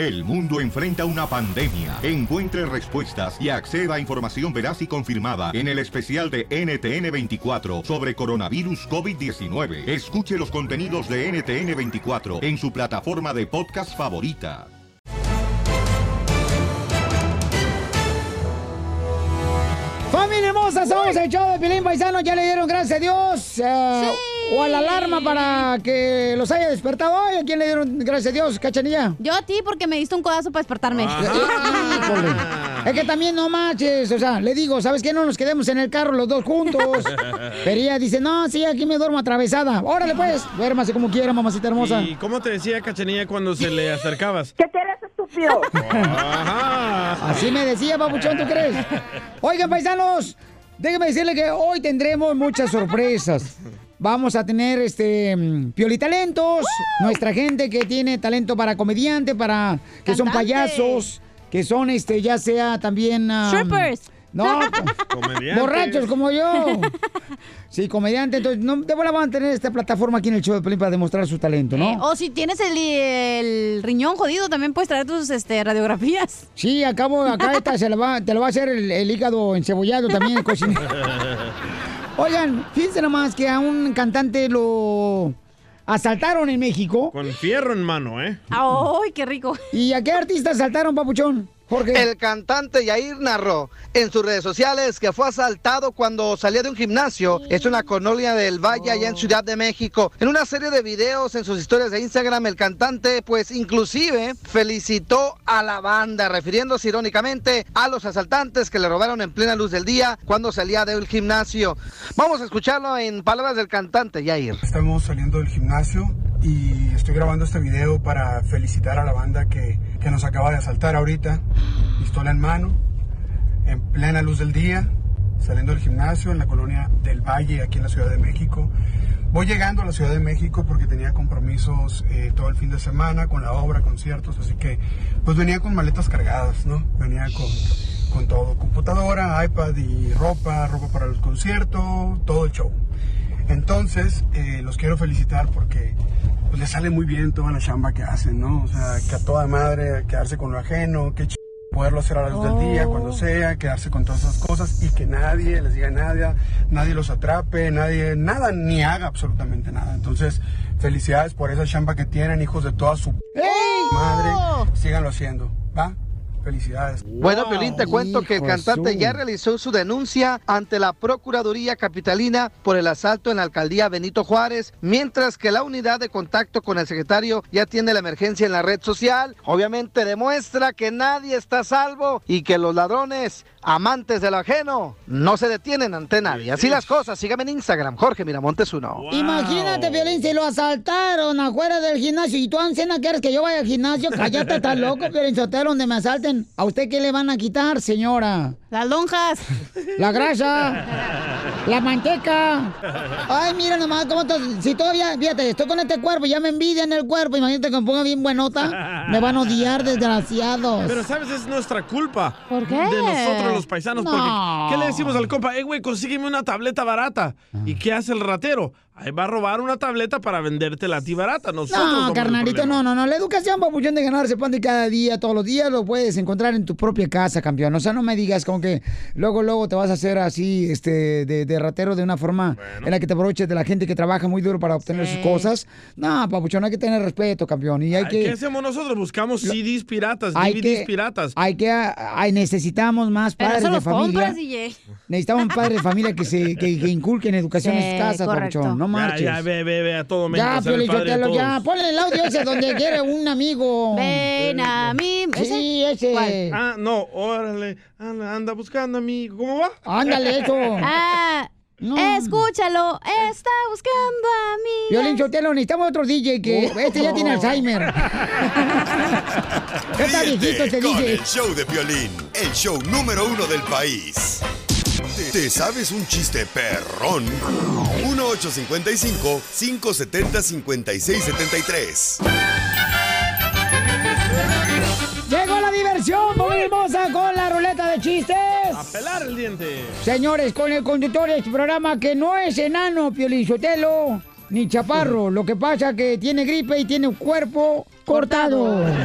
El mundo enfrenta una pandemia. Encuentre respuestas y acceda a información veraz y confirmada en el especial de NTN24 sobre coronavirus COVID-19. Escuche los contenidos de NTN24 en su plataforma de podcast favorita. Familia hermosa, somos el show de Pilín Paisano. Ya le dieron gracias a Dios. eh, O a la alarma para que los haya despertado hoy. ¿A quién le dieron gracias a Dios, cachanilla? Yo a ti porque me diste un codazo para despertarme. Híjole. Es que también no manches, o sea, le digo, ¿sabes qué? No nos quedemos en el carro los dos juntos. Pero ella dice, no, sí, aquí me duermo atravesada. Órale pues, duérmase como quiera, mamacita hermosa. ¿Y cómo te decía Cachanilla cuando se le acercabas? ¿Qué quieres, estúpido? Ajá. Así me decía, papuchón, ¿tú crees? Oigan, paisanos, déjenme decirle que hoy tendremos muchas sorpresas. Vamos a tener este mm, piolitalentos, nuestra gente que tiene talento para comediante, para que son payasos, que son este ya sea también um, Strippers. No, Comediantes. borrachos como yo. Sí, comediante, entonces no de van a tener esta plataforma aquí en el show de Pelín para demostrar su talento, ¿no? Eh, o si tienes el, el riñón jodido, también puedes traer tus este, radiografías. Sí, acabo, acá esta se la va, te lo va a hacer el, el hígado encebollado también, el cocinero. Oigan, fíjense nomás que a un cantante lo asaltaron en México. Con fierro en mano, ¿eh? ¡Ay, qué rico! ¿Y a qué artista asaltaron, papuchón? Jorge. El cantante Yair narró en sus redes sociales que fue asaltado cuando salía de un gimnasio. Es una colonia del Valle allá en Ciudad de México. En una serie de videos en sus historias de Instagram, el cantante pues inclusive felicitó a la banda, refiriéndose irónicamente a los asaltantes que le robaron en plena luz del día cuando salía del gimnasio. Vamos a escucharlo en palabras del cantante Yair. Estamos saliendo del gimnasio y estoy grabando este video para felicitar a la banda que, que nos acaba de asaltar ahorita, pistola en mano, en plena luz del día, saliendo del gimnasio en la colonia del Valle, aquí en la Ciudad de México. Voy llegando a la Ciudad de México porque tenía compromisos eh, todo el fin de semana con la obra, conciertos, así que pues venía con maletas cargadas, ¿no? Venía con, con todo, computadora, iPad y ropa, ropa para el concierto, todo el show. Entonces, eh, los quiero felicitar porque pues, les sale muy bien toda la chamba que hacen, ¿no? O sea, que a toda madre quedarse con lo ajeno, que ch... poderlo hacer a la luz del día, cuando sea, quedarse con todas esas cosas y que nadie les diga nada, nadie los atrape, nadie, nada, ni haga absolutamente nada. Entonces, felicidades por esa chamba que tienen, hijos de toda su madre, síganlo haciendo, ¿va? Felicidades. Bueno, Piolín, te cuento que el cantante ya realizó su denuncia ante la Procuraduría Capitalina por el asalto en la alcaldía Benito Juárez, mientras que la unidad de contacto con el secretario ya tiene la emergencia en la red social. Obviamente demuestra que nadie está a salvo y que los ladrones, amantes de lo ajeno, no se detienen ante nadie. Así las cosas, sígame en Instagram, Jorge Miramontes uno. Imagínate, Violín, si lo asaltaron afuera del gimnasio y tú, Ancena, quieres que yo vaya al gimnasio, cállate, estás loco, Violín Sotelo, donde me asalten. ¿A usted qué le van a quitar, señora? Las lonjas. La grasa. La manteca. Ay, mira nomás cómo estás. Si todavía, fíjate, estoy con este cuerpo, ya me envidian el cuerpo. Imagínate que me ponga bien buenota. Me van a odiar, desgraciados. Pero, ¿sabes? Es nuestra culpa. ¿Por qué? De nosotros, los paisanos. No. Porque, ¿qué le decimos al compa? Eh, güey, consígueme una tableta barata. ¿Y qué hace el ratero? Ahí va a robar una tableta para vendértela a ti barata. Nosotros No, carnalito, no, no, no. La educación, papuchón, de ganarse pan de cada día, todos los días, lo puedes encontrar en tu propia casa, campeón. O sea, no me digas como que luego, luego te vas a hacer así, este, de, de ratero de una forma en la que te aproveches de la gente que trabaja muy duro para obtener sus cosas. No, papuchón, hay que tener respeto, campeón. Y hay Ay, que... ¿Qué hacemos nosotros? Buscamos CDs piratas, hay DVDs que- piratas. Hay que, hay, necesitamos más Pero padres eso de los familia. compras, DJ. Necesitamos padres de familia que se que, que inculquen educación en sus casas, correcto. papuchón. No marches. Ya, ya, ve, ve, ve a todo México. Ya, de Sotelo, ya. Ponle el audio ese donde quiere un amigo. Ven a mí. Sí, ese. Ah, no, órale. Anda, anda buscando a mi. ¿Cómo va? Ándale, eso. Ah, escúchalo. Está buscando a mí. Violín Sotelo, necesitamos otro DJ que este ya tiene Alzheimer. Ya está viejito este DJ. el show de Piolín, el show número uno del país. ¿Te, te sabes un chiste perrón? 1-855-570-5673. Llegó la diversión, muy hermosa, con la ruleta de chistes. A pelar el diente. Señores, con el conductor de este programa que no es enano, Piolín Sotelo, ni chaparro. Lo que pasa que tiene gripe y tiene un cuerpo cortado.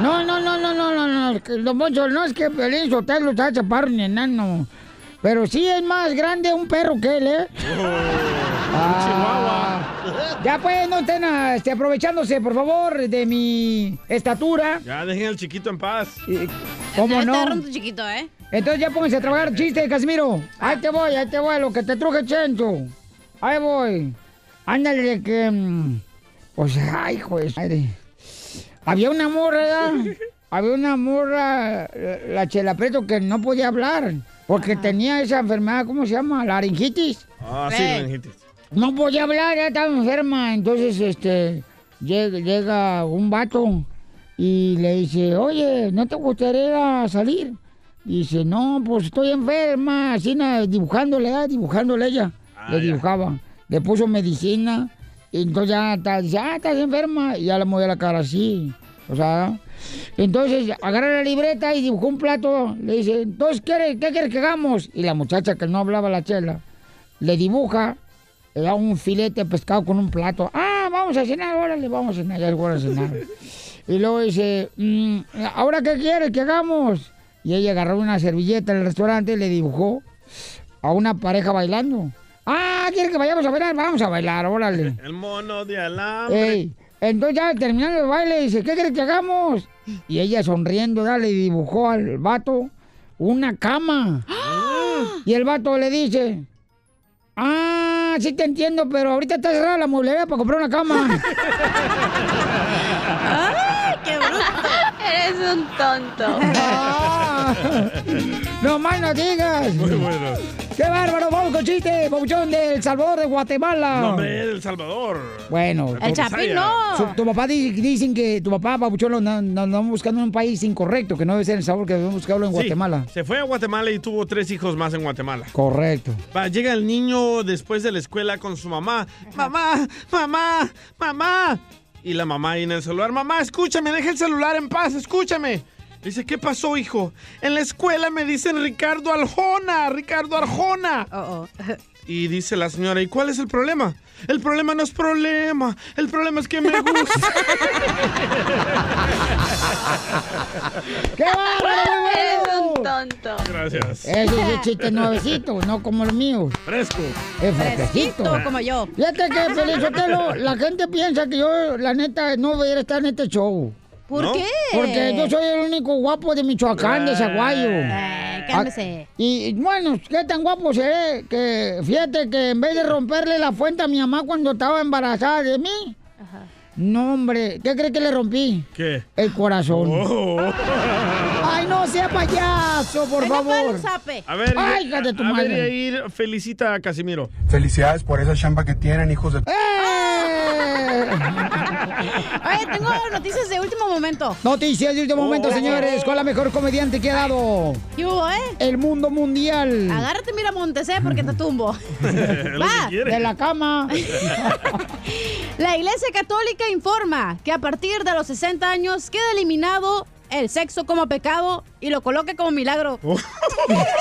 No, no, no, no, no, no, no, don Poncho, no es que Pelín Sotelo está chaparro ni enano. Pero sí es más grande un perro que él, ¿eh? Ah. Ya pues, no estén este, aprovechándose, por favor, de mi estatura. Ya dejen al chiquito en paz. ¿Cómo no? chiquito, ¿eh? Entonces ya pónganse a trabajar, chiste, Casimiro. Ahí te voy, ahí te voy, lo que te truje Chencho. Ahí voy. Ándale, de que... mm, Pues, ay, hijo de su madre. Había una morra. Había una morra, la- la Chela Preto, que no podía hablar. Porque tenía esa enfermedad, ¿cómo se llama? Laringitis. Ah, sí, Eh. meningitis. No podía hablar, ya estaba enferma. Entonces, este, llega, llega un vato y le dice, oye, ¿no te gustaría salir? Dice, no, pues estoy enferma, así dibujándole, ah, dibujándole ella. Ah, le ya. dibujaba. Le puso medicina. Y entonces ya está, dice, ah, estás enferma. Y ya le movía la cara así. O sea, entonces agarra la libreta y dibujó un plato. Le dice, entonces, ¿qué, qué quieres que hagamos? Y la muchacha que no hablaba la chela, le dibuja, le da un filete pescado con un plato. Ah, vamos a cenar, órale, vamos a cenar, ya es de cenar. Y luego dice, "Mm, ¿ahora qué quieres que hagamos? Y ella agarró una servilleta en el restaurante y le dibujó a una pareja bailando. Ah, ¿quiere que vayamos a bailar? Vamos a bailar, órale. El mono de alambre. Ey, entonces ya terminando el baile, dice, ¿qué quieres que hagamos? Y ella sonriendo, dale, dibujó al vato una cama. Y el vato le dice, ah, sí te entiendo, pero ahorita está cerrada la mueblería para comprar una cama. ¡Qué bruto! Eres un tonto. No más no digas. Muy bueno. ¡Qué bárbaro! Vamos con chiste, Pabuchón del Salvador de Guatemala. No, hombre, El Salvador. Bueno, El Chapín no. su- tu papá di- dicen que tu papá, Pabuchón, lo no- no- andamos buscando en un país incorrecto, que no debe ser El Salvador, que debemos buscarlo en Sí, Guatemala. se fue a Guatemala y tuvo tres hijos más en Guatemala. Correcto. Va, llega el niño después de la escuela con su mamá. Mamá, mamá, mamá. Y la mamá ahí en el celular. Mamá, escúchame, deja el celular en paz, escúchame. Dice, ¿qué pasó, hijo? En la escuela me dicen Ricardo Arjona, Ricardo Arjona. Oh, oh. Y dice la señora, ¿y cuál es el problema? El problema no es problema, el problema es que me gusta. ¡Qué bárbaro! Eres un tonto. Gracias. Ese es el chiste nuevecito, no como los míos. Fresco. Es Fresquito, fresquito. como yo. Fíjate que, Pelizotelo, la gente piensa que yo, la neta, no debería estar en este show. ¿Por ¿No? qué? Porque yo soy el único guapo de Michoacán, de Zaguayo. Eh, cálmese. Ah, Y bueno, qué tan guapo seré que fíjate que en vez de romperle la fuente a mi mamá cuando estaba embarazada de mí, no hombre, ¿qué crees que le rompí? ¿Qué? El corazón. Oh. Ay, no sea payaso, por Venga, favor. el zape. A ver, Ay, hija de tu a ver, madre. Yair, felicita a Casimiro. Felicidades por esa chamba que tienen, hijos de... ¡Eh! Oye, tengo noticias de último momento. Noticias de último momento, Oh. señores. ¿Cuál es la mejor comediante que ha dado ¿Qué hubo, eh? el mundo mundial? Agárrate, mira, Montesé, porque te tumbo. Va. De la cama. La Iglesia Católica informa que a partir de los 60 años queda eliminado el sexo como pecado y lo coloca como milagro.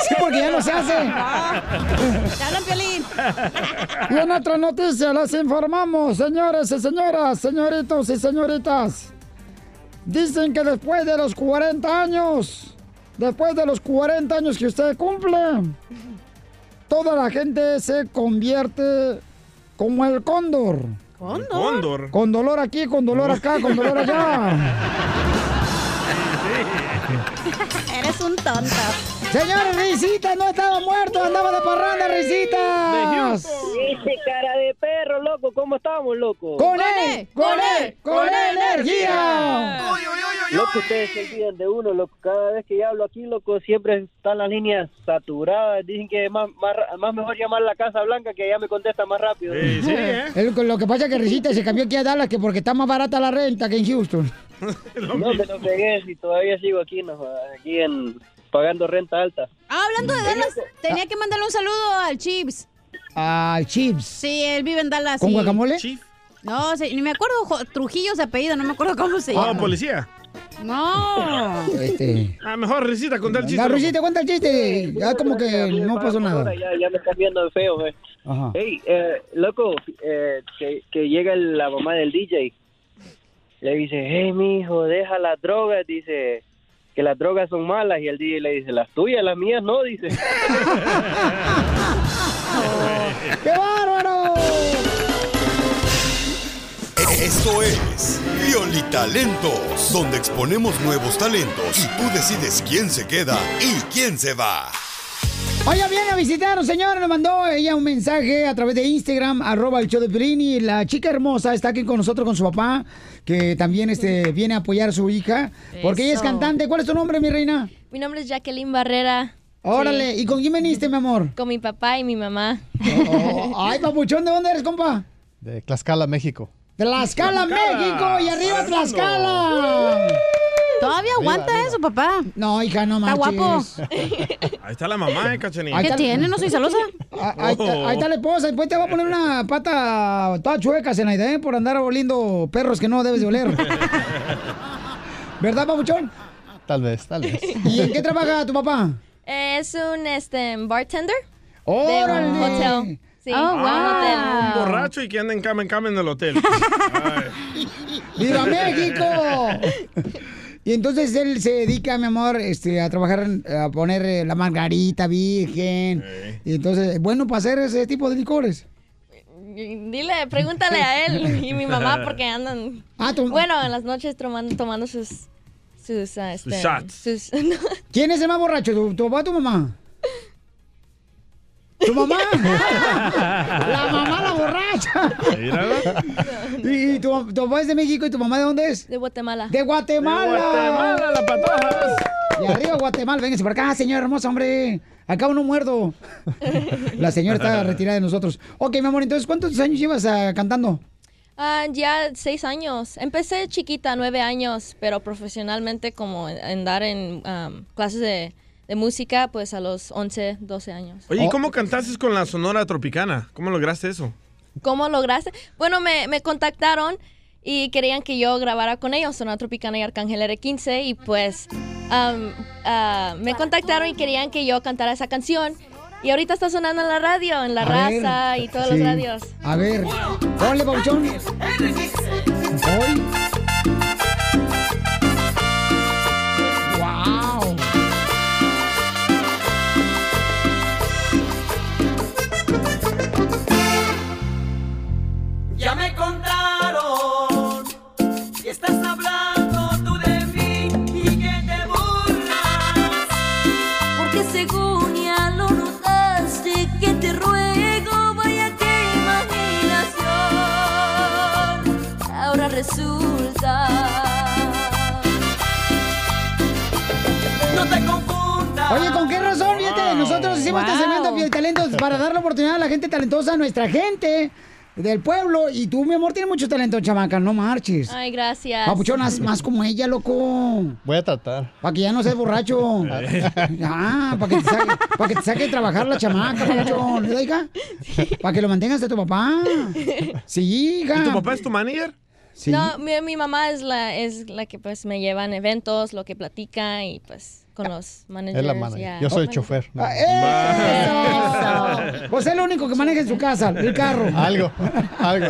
Sí, porque ya no se hace. Te hablan, Piolín. Y en otra noticia les informamos, señores y señoras, señoritos y señoritas. Dicen que después de los 40 años, después de los 40 años que usted cumple, toda la gente se convierte como el cóndor. ¿Cóndo? Cóndor. Con dolor aquí, con dolor acá, con dolor allá. Señores, Risita no estaba muerto, andaba de parranda, Risitas. Dice cara de perro, loco, ¿cómo estamos, loco? Con él, con él, con energía. Loco, ustedes se olvidan de uno, loco. Cada vez que yo hablo aquí, loco, siempre están las líneas saturadas. Dicen que es más, más, más mejor llamar a la Casa Blanca que ya me contesta más rápido. Sí, sí, ¿eh? El- Lo que pasa es que Risita se cambió aquí a Dallas que porque está más barata la renta que en Houston. No me lo pegué si todavía sigo aquí, no, aquí en pagando renta alta. Ah, hablando de Dallas, tenía que mandarle un saludo al Chips. Al Chips. Sí, él vive en Dallas. ¿Con sí. guacamole? Chief. No, sí, ni me acuerdo, jo- Trujillo se apellido, no me acuerdo cómo se Oh, llama. policía. No. Este. Ah, mejor risita, contar el chiste. La. Risita, cuenta el chiste. Ya como que no pasó nada. Ya, ya me están viendo feo, eh. Ajá. Hey, eh, loco, eh, que, que llega la mamá del DJ le dice, hey, mi hijo, deja las drogas, dice, que las drogas son malas. Y el DJ le dice, las tuyas, las mías no, dice. ¡Qué bárbaro! Esto es Violitalentos, donde exponemos nuevos talentos y tú decides quién se queda y quién se va. Oiga, viene a visitarnos, señora. Nos mandó ella un mensaje a través de Instagram, arroba el show de Piolín, Y la chica hermosa está aquí con nosotros, con su papá, que también este, viene a apoyar a su hija. Porque ella es cantante. ¿Cuál es tu nombre, mi reina? Mi nombre es Jacqueline Barrera. Órale. Sí. ¿Y con quién veniste, mi amor? Con mi papá y mi mamá. Oh, ay, papuchón, ¿de dónde eres, compa? De Tlaxcala, México. Tlaxcala, México. Y arriba Tlaxcala. Todavía aguanta eso, papá. No, hija, no Está manches. guapo. Ahí está la mamá, ¿eh, Cachanilla? Ahí ¿Qué tiene? No soy celosa. Ah, Ahí, está- ahí está la esposa, después te va a poner una pata toda chueca, Zenaida, ¿eh? Por andar oliendo perros que no debes de oler. ¿Verdad, papuchón? Tal vez, tal vez. ¿Y en qué trabaja tu papá? Es un este, bartender de ¡Órale! un hotel. Sí, Oh, un wow. hotel. Un borracho y que anda en cama en cama en el hotel. ¡Viva México! Y entonces él se dedica, mi amor, este, a trabajar, a poner eh, la margarita virgen. Y entonces, bueno, para hacer ese tipo de licores. Dile, pregúntale a él y mi mamá porque andan. Ah, tu- Bueno, en las noches tomando, tomando sus. Sus, ah, este, shots. sus- ¿Quién es el más borracho, tu, tu papá o tu mamá? ¿Tu mamá? la mamá, la borracha. ¿Y, y tu, tu papá es de México y tu mamá de dónde es? de Guatemala. ¡De Guatemala! Guatemala, la patojas. Y arriba Guatemala, véngase para acá, señora hermosa, hombre. Acá no muerdo. La señora está retirada de nosotros. Ok, mi amor, entonces, ¿cuántos años llevas ah, cantando? Ah, ya seis años. Empecé chiquita, nueve años, pero profesionalmente como en, en dar en um, clases de, de música, pues a los 11, 12 años. Oye, ¿y cómo cantaste con la Sonora Tropicana? ¿Cómo lograste eso? ¿Cómo lograste? Bueno, me, me contactaron y querían que yo grabara con ellos, Sonora Tropicana y Arcángel R15, y pues um, ah, me contactaron y querían que yo cantara esa canción. Y ahorita está sonando en la radio, en la A ver. raza y todas Sí. las radios. A ver, ponle, Pauchón. Hoy. Ya me contaron y estás hablando tú de mí y que te burlas. Porque según ya lo notaste que te ruego, vaya que imaginación. Ahora resulta. No te confundas. Oye, ¿con qué razón? Fíjate, nosotros hicimos este Wow. segmento de talentos para dar la oportunidad a la gente talentosa, a nuestra gente del pueblo. Y tú, mi amor, tienes mucho talento, chamaca, no marches. Ay, gracias. Papuchón, haz más como ella, loco. Voy a tratar. Para que ya no seas borracho. Ah, para que, te saque, para que te saque de trabajar la chamaca, papuchón. ¿Verdad, hija? Para que lo mantengas de tu papá. Sí, hija. ¿Y tu papá es tu manager? Sí. No, mi, mi mamá es la, es la que pues me lleva en eventos, lo que platica y pues con los managers. Es la manager. ya. Yo soy el Manager. chofer. ¿no? Ah, ¡Eso! Pues es lo único que maneja en su casa, el carro. Algo, algo.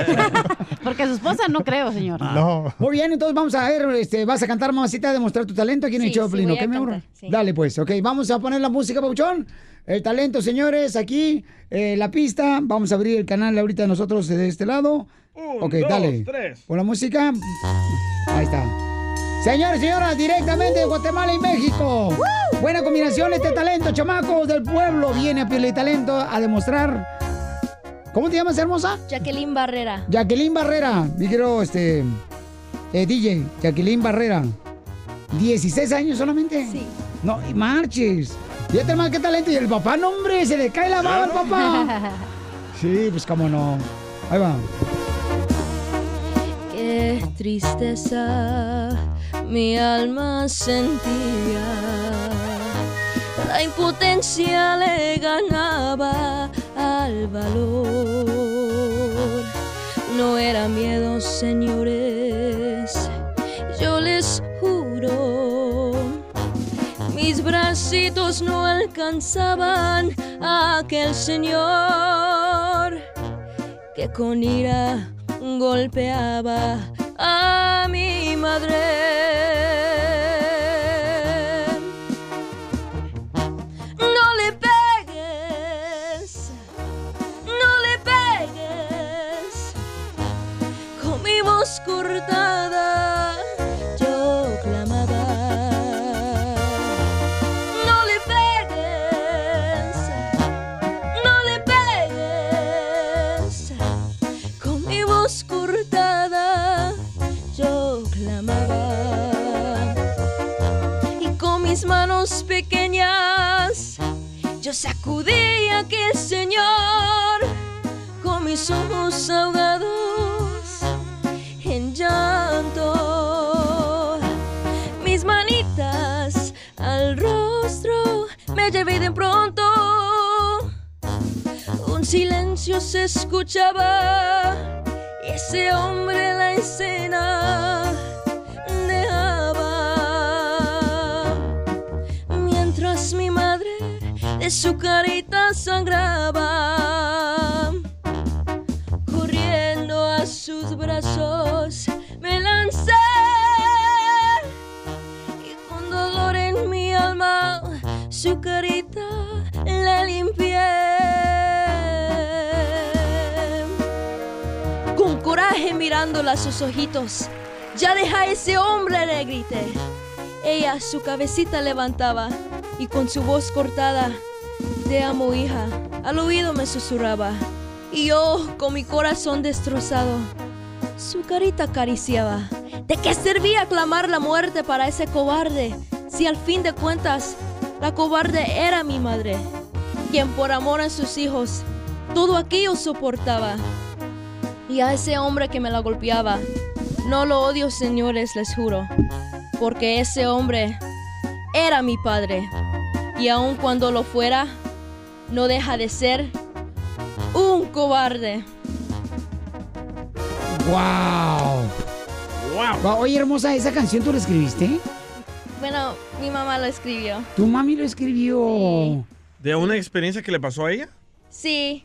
Porque su esposa no creo, señor. No. Muy bien, entonces vamos a ver, este, vas a cantar, mamacita, a demostrar tu talento aquí en el Sí, show, sí, Pelín, voy ¿ok, mi amor? sí. Dale, pues, ok, vamos a poner la música, Pauchón. El talento, señores, aquí, eh, la pista. Vamos a abrir el canal ahorita nosotros de este lado. Un, ok, dos, dale. tres. Con la música. Ahí está. Señores y señoras, directamente de Guatemala y México. Buena combinación este talento, chamacos del pueblo. Viene a Piel y Talento a demostrar. ¿Cómo te llamas, hermosa? Jacqueline Barrera. Jacqueline Barrera, mi quiero, este, eh, DJ, Jacqueline Barrera. 16 años solamente. Sí. No, y marches. Fíjate más qué talento. Y el papá, no, hombre, se le cae la baba al papá. Sí, pues cómo no. Ahí va. Qué tristeza mi alma sentía. La impotencia le ganaba al valor. No era miedo, señores, yo les juro. Mis bracitos no alcanzaban a aquel señor que con ira golpeaba a mi madre. No le pegues, no le pegues, con mi yo sacudí a aquel señor con mis ojos ahogados en llanto. Mis manitas al rostro me llevé de pronto. Un silencio se escuchaba ese hombre en la escena su carita sangraba. Corriendo a sus brazos me lancé y con dolor en mi alma su carita la limpié. Con coraje mirándola a sus ojitos, ya deja a ese hombre, le grité. Ella su cabecita levantaba y con su voz cortada, te amo hija, al oído me susurraba. Y yo, con mi corazón destrozado, su carita acariciaba. ¿De qué servía clamar la muerte para ese cobarde? Si al fin de cuentas, la cobarde era mi madre, quien por amor a sus hijos, todo aquello soportaba. Y a ese hombre que me la golpeaba, no lo odio, señores, les juro, porque ese hombre era mi padre. Y aun cuando lo fuera, no deja de ser un cobarde. ¡Wow! ¡Wow! Oye, hermosa, ¿esa canción tú la escribiste? Bueno, mi mamá lo escribió. Tu mami lo escribió. ¿De una experiencia que le pasó a ella? Sí.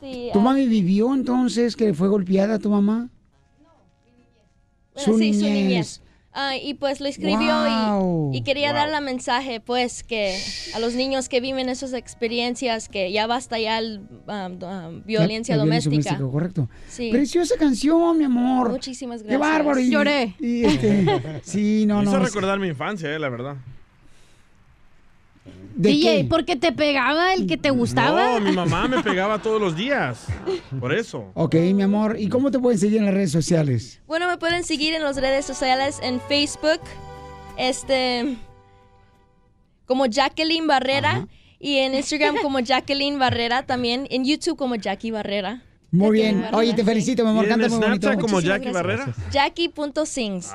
Sí. ¿Tu ah, mami vivió entonces que fue golpeada tu mamá? bueno, sí, su niñez. Ah, y pues lo escribió Wow. y, y quería dar la mensaje, pues, que a los niños que viven esas experiencias, que ya basta ya el, um, um, violencia La- la doméstica. correcto. Sí. Preciosa canción, mi amor. Muchísimas Qué gracias. bárbaro. y- Lloré. y, este, sí, no, Me hizo no. es- recordar mi infancia, eh, la verdad. ¿De DJ, qué? porque te pegaba el que te gustaba. No, mi mamá me pegaba todos los días. Por eso. Ok, mi amor. ¿Y cómo te pueden seguir en las redes sociales? Bueno, me pueden seguir en las redes sociales, en Facebook, este, como Jacqueline Barrera, y en Instagram como Jacqueline Barrera, también en YouTube como Jackie Barrera. Muy bien. Barrera, Oye, te felicito, mi amor. ¿Y en Canta muy bonito. Como Muchísimas Jackie gracias. Barrera? Jackie.sings.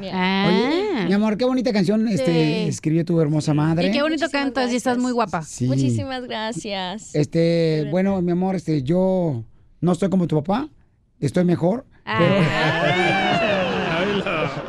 Yeah. Oye, mi amor, qué bonita canción este, Sí. escribió tu hermosa madre. Y qué bonito Muchísimas cantas y estás muy guapa. Sí. Muchísimas gracias. Este, bueno, mi amor, este, yo no estoy como tu papá, estoy mejor. Pero,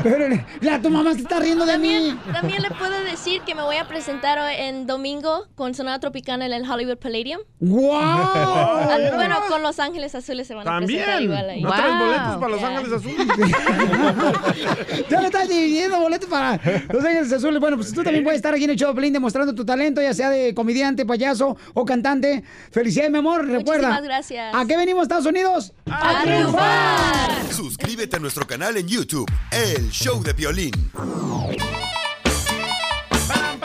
pero la, tu mamá se está riendo de mí. También le puedo decir que me voy a presentar en domingo con Sonada Tropicana en el Hollywood Palladium. ¡Wow! Ah, Bueno, con Los Ángeles Azules se van a presentar También. igual ahí. ¿No traes Wow. boletos para Los Yeah. Ángeles Azules? Ya me estás dividiendo boletos para Los Ángeles Azules. Bueno, pues tú también puedes estar aquí en el show Pelín demostrando tu talento, ya sea de comediante, payaso o cantante. Felicidades, mi amor. Recuerda. Muchísimas gracias. ¿A qué venimos, Estados Unidos? ¡A triunfar! Suscríbete a nuestro canal en YouTube, El Show de Violín.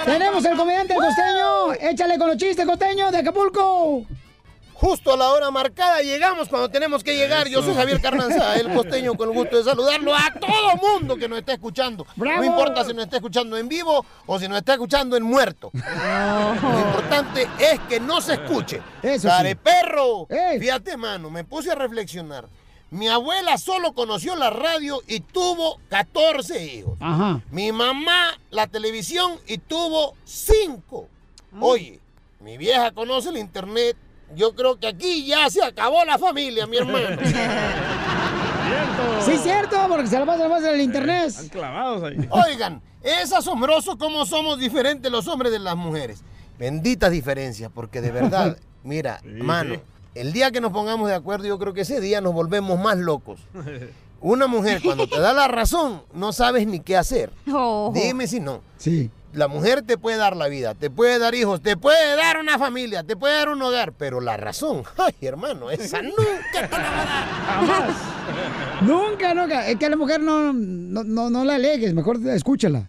Tenemos el comediante el costeño. Échale con los chistes, costeño, de Acapulco. Justo a la hora marcada llegamos cuando tenemos que llegar. Yo soy Javier Carranza, el costeño, con el gusto de saludarlo a todo mundo que nos está escuchando. ¡Bravo! No importa si nos está escuchando en vivo o si nos está escuchando en muerto. Lo importante es que no se escuche. Eso ¡Care sí. perro! ¡Ey! Fíjate, mano, me puse a reflexionar. Mi abuela solo conoció la radio y tuvo 14 hijos. Ajá. Mi mamá la televisión y tuvo 5. Oye, mi vieja conoce el internet. Yo creo que aquí ya se acabó la familia, mi hermano. Sí, cierto, porque se la pasa más en el internet. Están clavados ahí. Oigan, es asombroso cómo somos diferentes los hombres de las mujeres. Benditas diferencias, porque de verdad, mira, Sí, mano, sí. El día que nos pongamos de acuerdo, yo creo que ese día nos volvemos más locos. Una mujer cuando te da la razón, no sabes ni qué hacer. Oh. Dime si no. Sí. La mujer te puede dar la vida, te puede dar hijos, te puede dar una familia, te puede dar un hogar, pero la razón, ay hermano, esa nunca te la va a dar. Nunca, nunca. Es que a la mujer no, no, no, no la alegues, mejor escúchala.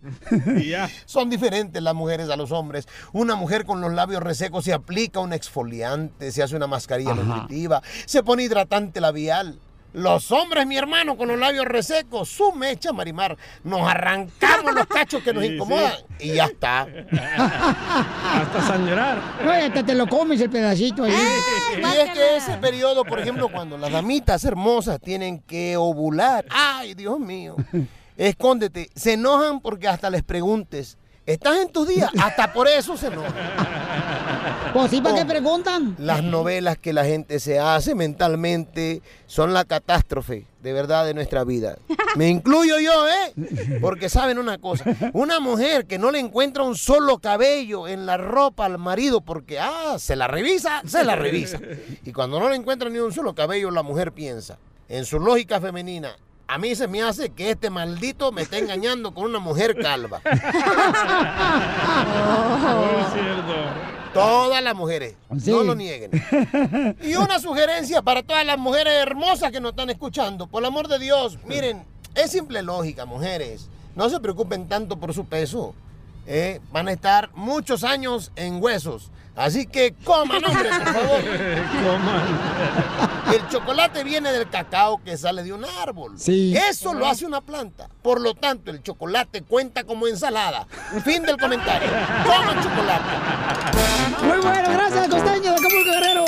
Son diferentes las mujeres a los hombres. Una mujer con los labios resecos se aplica un exfoliante, se hace una mascarilla Ajá. nutritiva, se pone hidratante labial. Los hombres, mi hermano, con los labios resecos, su mecha, Marimar, nos arrancamos los cachos que nos Sí, sí. incomodan y ya está. Hasta sangrar. No, hasta te lo comes el pedacito ahí. Y es que ese periodo, por ejemplo, cuando las damitas hermosas tienen que ovular, ay, Dios mío, escóndete, se enojan porque hasta les preguntes, ¿estás en tus días? Hasta por eso se enojan. Pues sí, ¿para qué preguntan? Las novelas que la gente se hace mentalmente son la catástrofe de verdad de nuestra vida. Me incluyo yo, ¿eh? Porque saben una cosa, una mujer que no le encuentra un solo cabello en la ropa al marido porque, ah, se la revisa, se la revisa. Y cuando no le encuentra ni un solo cabello, la mujer piensa, en su lógica femenina, a mí se me hace que este maldito me está engañando con una mujer calva. Todas las mujeres, Sí. no lo nieguen. Y una sugerencia para todas las mujeres hermosas que nos están escuchando. Por el amor de Dios, miren, es simple lógica, mujeres. No se preocupen tanto por su peso. ¿eh? Van a estar muchos años en huesos. Así que coman, hombre, por favor. El chocolate viene del cacao que sale de un árbol. Sí. Eso lo hace una planta. Por lo tanto, el chocolate cuenta como ensalada. Fin del comentario. Coman chocolate. Muy bueno, gracias, Costeño de Acapulco Guerrero.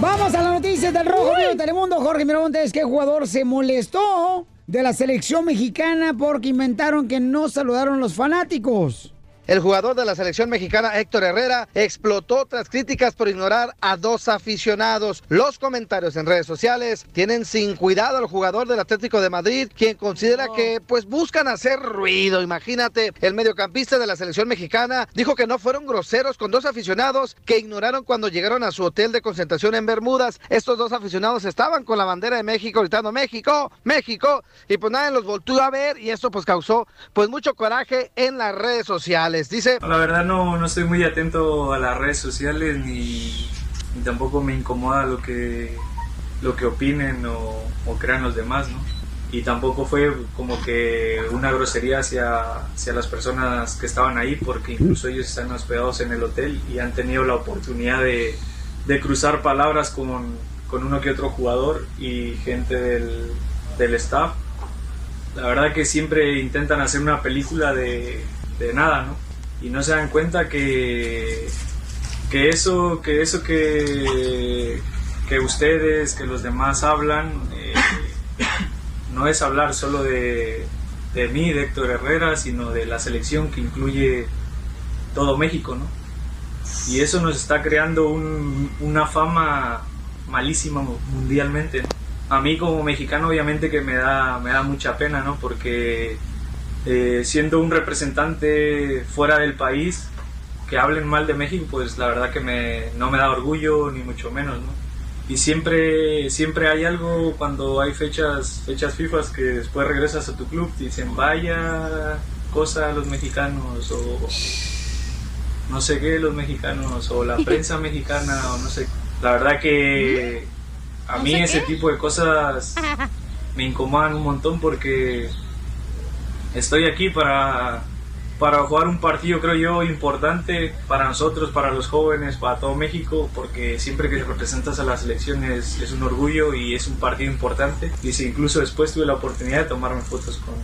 Vamos a las noticias del Rojo Vivo de Telemundo. Jorge Miramontes, ¿qué jugador se molestó de la selección mexicana porque inventaron que no saludaron los fanáticos? El jugador de la selección mexicana Héctor Herrera explotó tras críticas por ignorar a dos aficionados. Los comentarios en redes sociales tienen sin cuidado al jugador del Atlético de Madrid, quien considera que pues buscan hacer ruido. Imagínate, el mediocampista de la selección mexicana dijo que no fueron groseros con dos aficionados que ignoraron cuando llegaron a su hotel de concentración en Bermudas. Estos dos aficionados estaban con la bandera de México gritando México, México, y pues nadie los volvió a ver y esto pues causó pues mucho coraje en las redes sociales. Dice La verdad no, no estoy muy atento a las redes sociales ni, ni tampoco me incomoda lo que, lo que opinen o, o crean los demás, ¿no? Y tampoco fue como que una grosería hacia, hacia las personas que estaban ahí porque incluso ellos están hospedados en el hotel y han tenido la oportunidad de, de cruzar palabras con, con uno que otro jugador y gente del, del staff. La verdad que siempre intentan hacer una película de, de nada, ¿no? Y no se dan cuenta que, que eso, que eso que, ustedes, que los demás hablan, eh, no es hablar solo de, de mí, de Héctor Herrera, sino de la selección que incluye todo México, ¿no? Y eso nos está creando un- una fama malísima mu- mundialmente. A mí como mexicano obviamente que me da, me da mucha pena, ¿no? Porque eh, siendo un representante fuera del país, que hablen mal de México, pues la verdad que me, no me da orgullo, ni mucho menos, ¿no? Y siempre, siempre hay algo cuando hay fechas, fechas FIFA que después regresas a tu club y dicen, vaya cosa los mexicanos, o no sé qué los mexicanos, o la prensa mexicana, o no sé. La verdad que a mí ese tipo de cosas me incomodan un montón porque estoy aquí para, para jugar un partido, creo yo, importante para nosotros, para los jóvenes, para todo México, porque siempre que representas a la selección es, un orgullo y es un partido importante. Y si incluso después tuve la oportunidad de tomarme fotos con,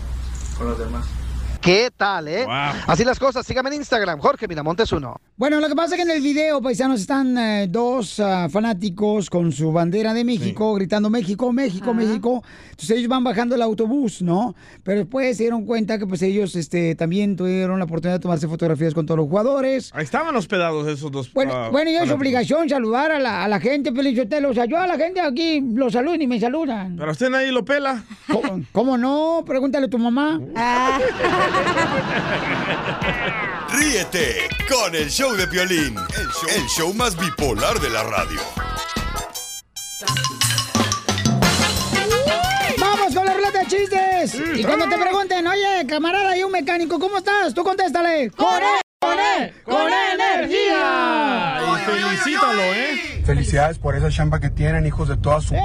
con los demás. ¿Qué tal, eh? Así las cosas. Sígame en Instagram, Jorge Miramontes uno. Bueno, lo que pasa es que en el video, paisanos, están eh, dos ah, fanáticos con su bandera de México, gritando México, México, México. Entonces ellos van bajando el autobús, ¿no? Pero después se dieron cuenta que pues ellos este, también tuvieron la oportunidad de tomarse fotografías con todos los jugadores. Ahí estaban hospedados esos dos. Bueno, ah, bueno, y es obligación saludar a la, a la gente, Pelichotelo. O sea, yo a la gente aquí los saludo y me saludan. Pero usted nadie lo pela. ¿Cómo, cómo no? Pregúntale a tu mamá. Ríete con el show de Piolín, el show, más bipolar de la radio. ¡Vamos con la ruleta de chistes! Y cuando te pregunten, oye, camarada y un mecánico, ¿cómo estás? Tú contéstale. ¡Con él! ¡Con ¡Con energía! Y felicítalo, ¿eh? Felicidades por esa chamba que tienen, hijos de toda su... ¡Eh!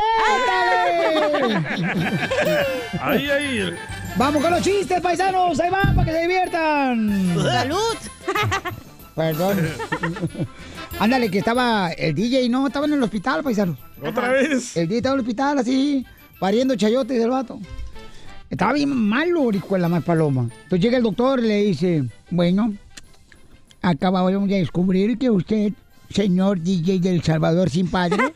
¡Ahí, ahí! Vamos con los chistes, paisanos. Ahí van para que se diviertan. ¡Salud! Perdón. Ándale, que estaba el DJ, no, estaba en el hospital, paisanos. ¿Otra vez? El DJ estaba en el hospital, así, pariendo chayotes del vato. Estaba bien malo, la más paloma. Entonces llega el doctor y le dice, bueno, acabamos de descubrir que usted, señor DJ del Salvador sin padre,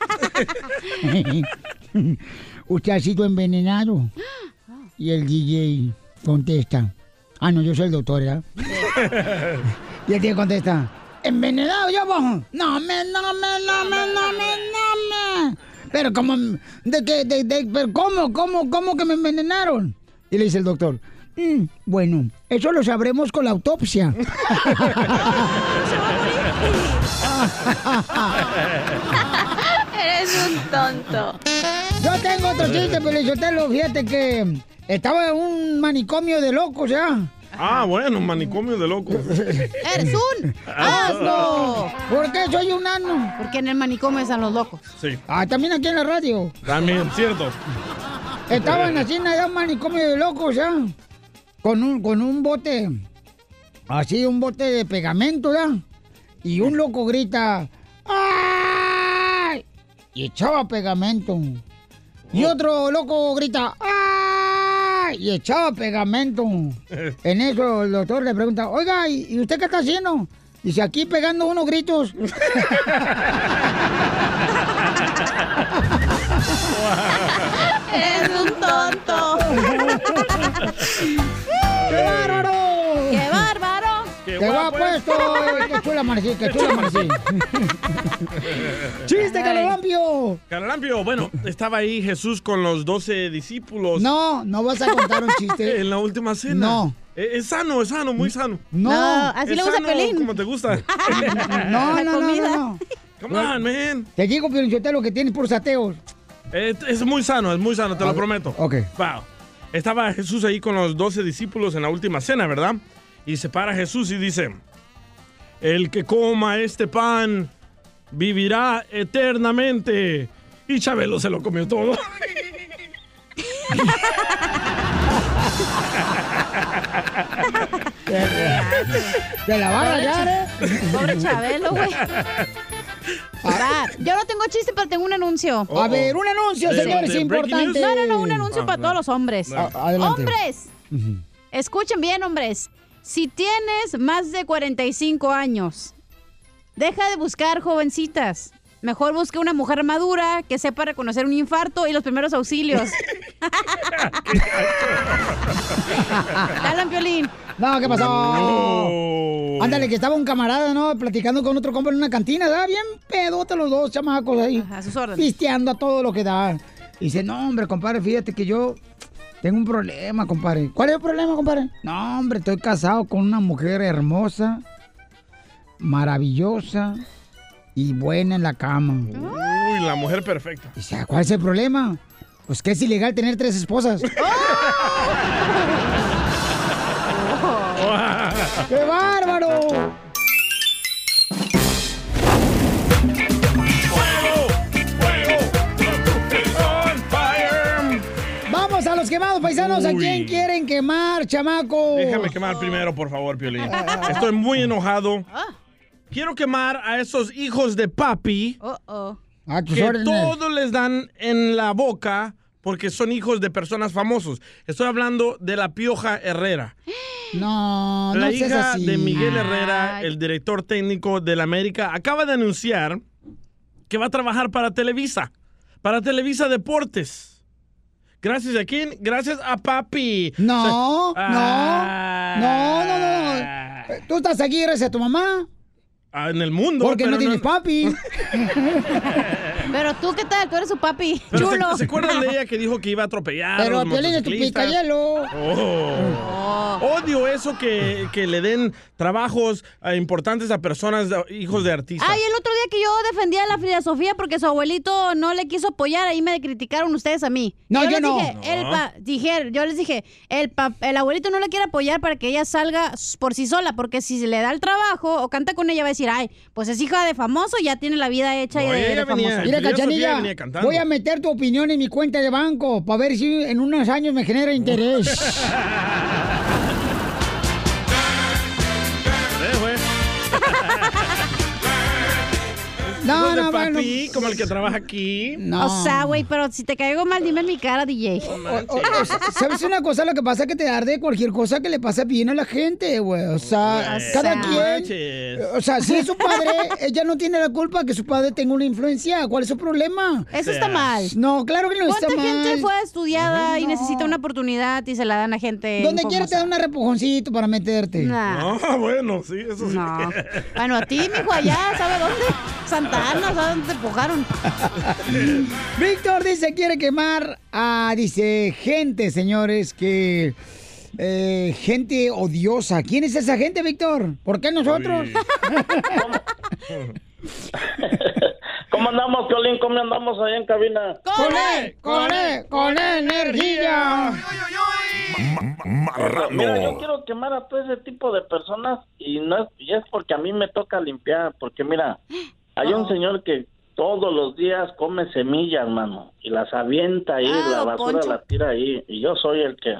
usted ha sido envenenado. Y el DJ contesta, ah, no, yo soy el doctor, ¿verdad? Y el tío contesta, ¿envenenado yo, vos? No me, no me, no me, no me, no me. Pero como, ¿de qué, de, de- pero cómo, cómo, cómo que me envenenaron? Y le dice el doctor, "Mm, bueno, eso lo sabremos con la autopsia. Eres un tonto. Yo tengo otro chiste, Pelizotelo, fíjate que estaba en un manicomio de locos, ¿ya? Ah, bueno, manicomio de locos. ¡Eres un Ah. asno! ¿Por qué soy un ano? Porque en el manicomio están los locos. Sí, Ah, también aquí en la radio. también, cierto. Estaban así en un manicomio de locos, ¿ya? Con un, con un bote, así un bote de pegamento, ¿ya? Y un loco grita, ¡ay! Y echaba pegamento. Y otro loco grita, ¡ay! Y echaba pegamento. En eso el doctor le pregunta, oiga, ¿y y usted qué está haciendo? Dice, aquí pegando unos gritos. ¡Eres un tonto! ¡Qué guapo estoy! ¡Qué chula amanecí! ¡Qué chula amanecí! ¡Chiste, Calolampio! Caralampio, bueno, estaba ahí Jesús con los doce discípulos. No, no vas a contar un chiste. En la última cena. No. Eh, Es sano, es sano, muy sano. No. No, así Es le gusta Pelín. Como te gusta. No, no, no, no, no. Come on, man. Te digo, Piolinchotelo, que tienes puros ateos. Eh, es muy sano, es muy sano, te lo prometo. Ok. Wow. Estaba Jesús ahí con los doce discípulos en la última cena, ¿verdad? Y se para Jesús y dice, el que coma este pan vivirá eternamente. Y Chabelo se lo comió todo. Te la va a rayar, ¿eh? Pobre Chabelo, güey. Va, yo no tengo chiste, pero tengo un anuncio. A ver, un anuncio, ¿De- señores, de breaking importante. No, no, no, un anuncio Ah, para no. todos los hombres. ¡Hombres! Escuchen bien, hombres. Si tienes más de 45 años, deja de buscar jovencitas. Mejor busca una mujer madura que sepa reconocer un infarto y los primeros auxilios. Dale, Piolín. No, ¿qué pasó? Oh. Ándale, que estaba un camarada, ¿no? Platicando con otro compa en una cantina, ¿da? Bien pedote los dos chamacos ahí. A sus órdenes. Pisteando a todo lo que da. Y dice, no, hombre, compadre, fíjate que yo tengo un problema, compadre. ¿Cuál es el problema, compadre? No, hombre, estoy casado con una mujer hermosa, maravillosa y buena en la cama. Uy, la mujer perfecta. Dice, ¿cuál es el problema? Pues que es ilegal tener tres esposas. ¡Qué bárbaro! Paisanos. ¿A quién quieren quemar, chamaco? Déjame quemar primero, por favor, Piolín. Estoy muy enojado. Quiero quemar a esos hijos de papi Oh, oh. Que todo les dan en la boca porque son hijos de personas famosos. Estoy hablando de la Pioja Herrera. No, la no seas hija así. de Miguel Herrera, el director técnico de la América, acaba de anunciar que va a trabajar para Televisa, para Televisa Deportes. Gracias a quién? Gracias a papi. No, O sea, no, ah, no, no, no. Eh, Tú estás aquí gracias a tu mamá. ah, en el mundo. Porque no pero tienes papi. Pero tú, ¿qué tal? Tú eres su papi. Pero Chulo. ¿se, ¿se acuerdan de ella que dijo que iba a atropellar Pero a los Piolín es tu picayelo. Oh. Odio eso que, que le den trabajos eh, importantes a personas, de- hijos de artistas. Ay, el otro día que yo defendía la filosofía porque su abuelito no le quiso apoyar, ahí me criticaron ustedes a mí. No, yo les no. Dije, el pa- dije, yo les dije, el, pa- el abuelito no le quiere apoyar para que ella salga por sí sola, porque si se le da el trabajo o canta con ella, va a decir, ay, pues es hija de famoso, ya tiene la vida hecha y de, de famoso. Cachanilla, voy a meter tu opinión en mi cuenta de banco para ver si en unos años me genera interés. No, de no, bueno. como el que trabaja aquí. O sea, güey, pero si te caigo mal, dime en mi cara, DJ. O- o sea, ¿Sabes una cosa? Lo que pasa es que te arde cualquier cosa que le pasa bien a la gente, güey. O sea, cada no quien. manches. O sea, si es su padre, ella no tiene la culpa que su padre tenga una influencia. ¿Cuál es su problema? Eso está mal. No, claro que no está ¿Cuánta mal. gente fue estudiada y No. necesita una oportunidad y se la dan a gente Donde quiera te dan un repujoncito para meterte. Nah. Ah, bueno, sí, eso sí. No. Bueno, a ti, mijo, allá, ¿sabe dónde? Santa Ana, ¿sabe dónde te empujaron? Víctor dice quiere quemar a, dice, gente, señores, que... eh, gente odiosa. ¿Quién es esa gente, Víctor? ¿Por qué nosotros? ¿Cómo andamos, Piolín? ¿Cómo andamos allá en cabina? ¡Con él! ¡Con él! ¡Con energía! Mira, yo quiero quemar a todo ese tipo de personas y no es, y es porque a mí me toca limpiar, porque mira, hay un señor que todos los días come semillas, hermano, y las avienta ahí, Ah, la basura Poncho. la tira ahí, y yo soy el que...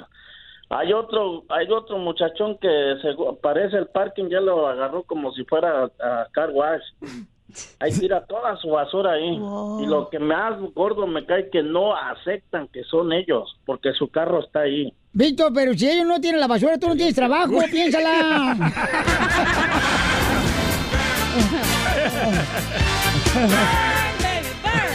Hay otro, hay otro muchachón que se, parece el parking, ya lo agarró como si fuera a car wash. Ahí tira toda su basura ahí. Y lo que más gordo me cae que no aceptan que son ellos, porque su carro está ahí. Víctor, pero si ellos no tienen la basura, tú no tienes trabajo, piénsala.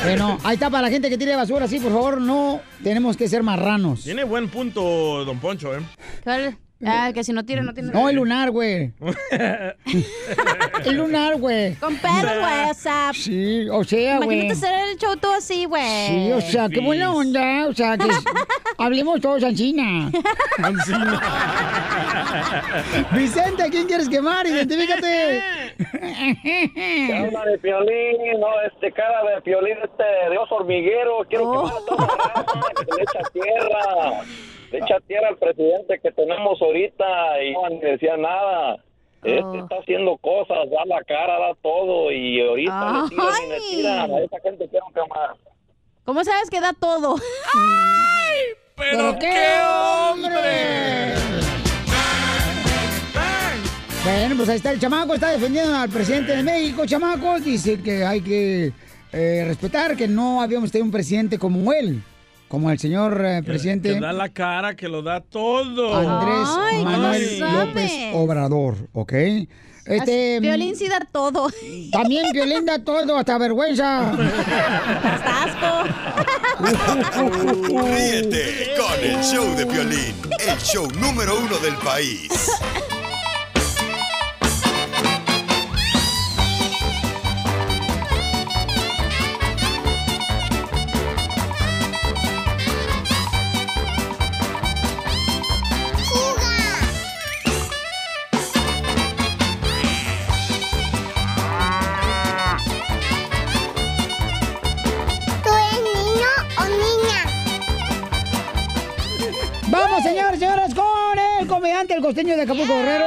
bueno, ahí está para la gente que tire basura, sí, por favor, no tenemos que ser marranos. Tiene buen punto, don Poncho, ¿eh? ¿Cuál? Ah, que si no tira, no tiene. No, el lunar, güey. El lunar, güey. Con pedos, güey, o sea. Sí, o sea, güey. Imagínate hacer el show todo así, güey. Sí, o sea, qué buena onda. O sea, que hablemos todos Ancina. Vicente, ¿a quién quieres quemar? Identifícate. ¿Qué onda de Piolín? No, este cara de Piolín, este Dios hormiguero. Quiero que a toda la raza que le echa tierra. Le echa tierra al presidente que tenemos ahorita y no decía nada. Este está haciendo cosas, da la cara, da todo y ahorita le tiran y le tiran. A esa gente quiero quemar. ¿Cómo sabes que da todo? ¡Ay! ¡Pero qué hombre! Bueno, pues ahí está el chamaco, está defendiendo al presidente de México, chamaco. Dice que hay que eh, respetar que no habíamos tenido un presidente como él, como el señor eh, presidente Que da la cara, que lo da todo. Andrés Ay, Manuel no López. Obrador, ¿ok? Este, Violín sí da todo. También Violín da todo, hasta vergüenza. Hasta Ríete con el show de Piolín, el show número uno del país. Señores, señoras, con el comediante, el costeño de Acapulco Guerrero.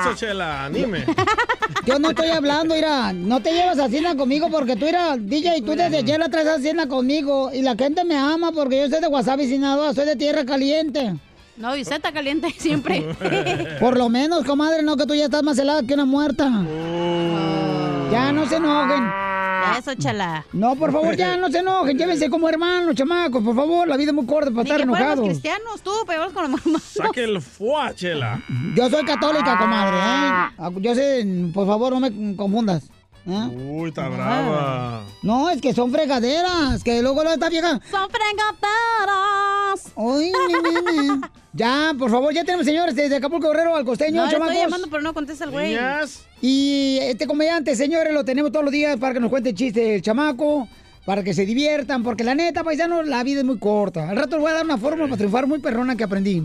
Eso, Chela, anime. Yo no estoy hablando, mira, no te llevas a cena conmigo porque tú eras DJ y tú desde ayer la traes a cena conmigo y la gente me ama porque yo soy de Wasabi, Sinaloa, soy de tierra caliente. No, y está caliente siempre. Por lo menos, comadre, no que tú ya estás más helada que una muerta. Ya no se enojen. Eso, chala. No, por favor, ya no se enojen. Llévense como hermanos, chamacos, por favor. La vida es muy corta para Ni estar que enojados. cristianos, tú, peor con la mamá. Saque el fuá, Chela. Yo soy católica, comadre, ¿eh? Yo sé, por favor, no me confundas. ¿eh? Uy, está brava. No, es que son fregaderas, que luego la está vieja. Son fregaderas. Uy, nene. Ya, por favor, ya tenemos señores desde Acapulco Guerrero al costeño, No, le estoy llamando, pero no contesta el güey. Y este comediante, señores, lo tenemos todos los días para que nos cuente chistes el chamaco, para que se diviertan, porque la neta, paisanos, la vida es muy corta. Al rato les voy a dar una fórmula para triunfar muy perrona que aprendí.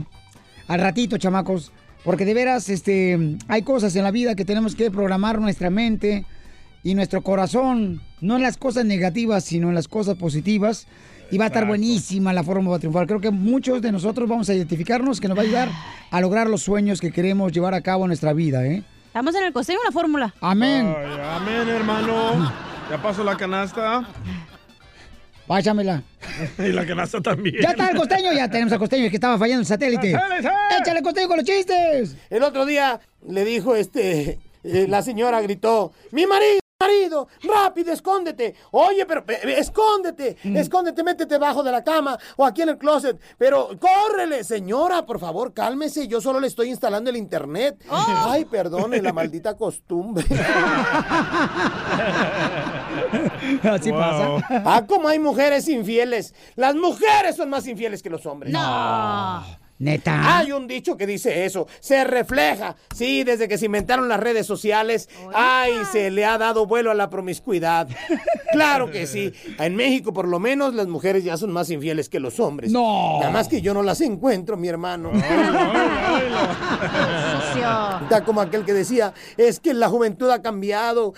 Al ratito, chamacos. Porque de veras, este, hay cosas en la vida que tenemos que programar nuestra mente y nuestro corazón, no en las cosas negativas, sino en las cosas positivas. Y va a estar buenísima la forma para triunfar. Creo que muchos de nosotros vamos a identificarnos que nos va a ayudar a lograr los sueños que queremos llevar a cabo en nuestra vida, ¿eh? Estamos en el costeño, una fórmula. Amén. Ay, amén, hermano. Ya pasó la canasta. Pásamela. y la canasta también. Ya está el costeño, ya tenemos al costeño, que estaba fallando el satélite. ¡Satélite! Échale costeño con los chistes. El otro día le dijo este, eh, la señora gritó, mi marido, marido, rápido, escóndete. Oye, pero eh, eh, escóndete, escóndete, métete debajo de la cama o aquí en el closet. Pero córrele, señora, por favor, cálmese. Yo solo le estoy instalando el internet. Ay, perdone la maldita costumbre. Así pasa. Ah, como hay mujeres infieles. Las mujeres son más infieles que los hombres. No. Neta. Hay un dicho que dice eso. Se refleja. Sí, desde que se inventaron las redes sociales. Ay, se le ha dado vuelo a la promiscuidad. Claro que sí. En México, por lo menos, las mujeres ya son más infieles que los hombres. No. Nada más que yo no las encuentro, mi hermano. Está como aquel que decía, es que la juventud ha cambiado.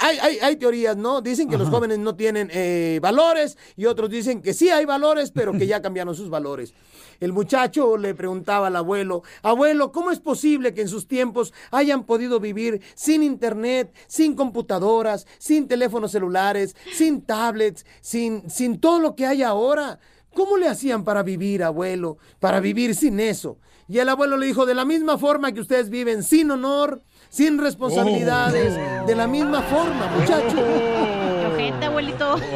Hay, hay, hay teorías, ¿no? Dicen que los jóvenes no tienen eh, valores y otros dicen que sí hay valores, pero que ya cambiaron sus valores. El muchacho le preguntaba al abuelo, abuelo, ¿cómo es posible que en sus tiempos hayan podido vivir sin internet, sin computadoras, sin teléfonos celulares, sin tablets, sin, sin todo lo que hay ahora? ¿Cómo le hacían para vivir, abuelo? Para vivir sin eso. Y el abuelo le dijo, de la misma forma que ustedes viven sin honor, sin responsabilidades, de la misma forma, muchacho. ojete, abuelito.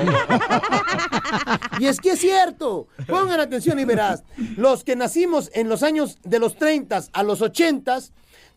Y es que es cierto. Pongan atención y verás. Los que nacimos en los años de los 30 a los 80,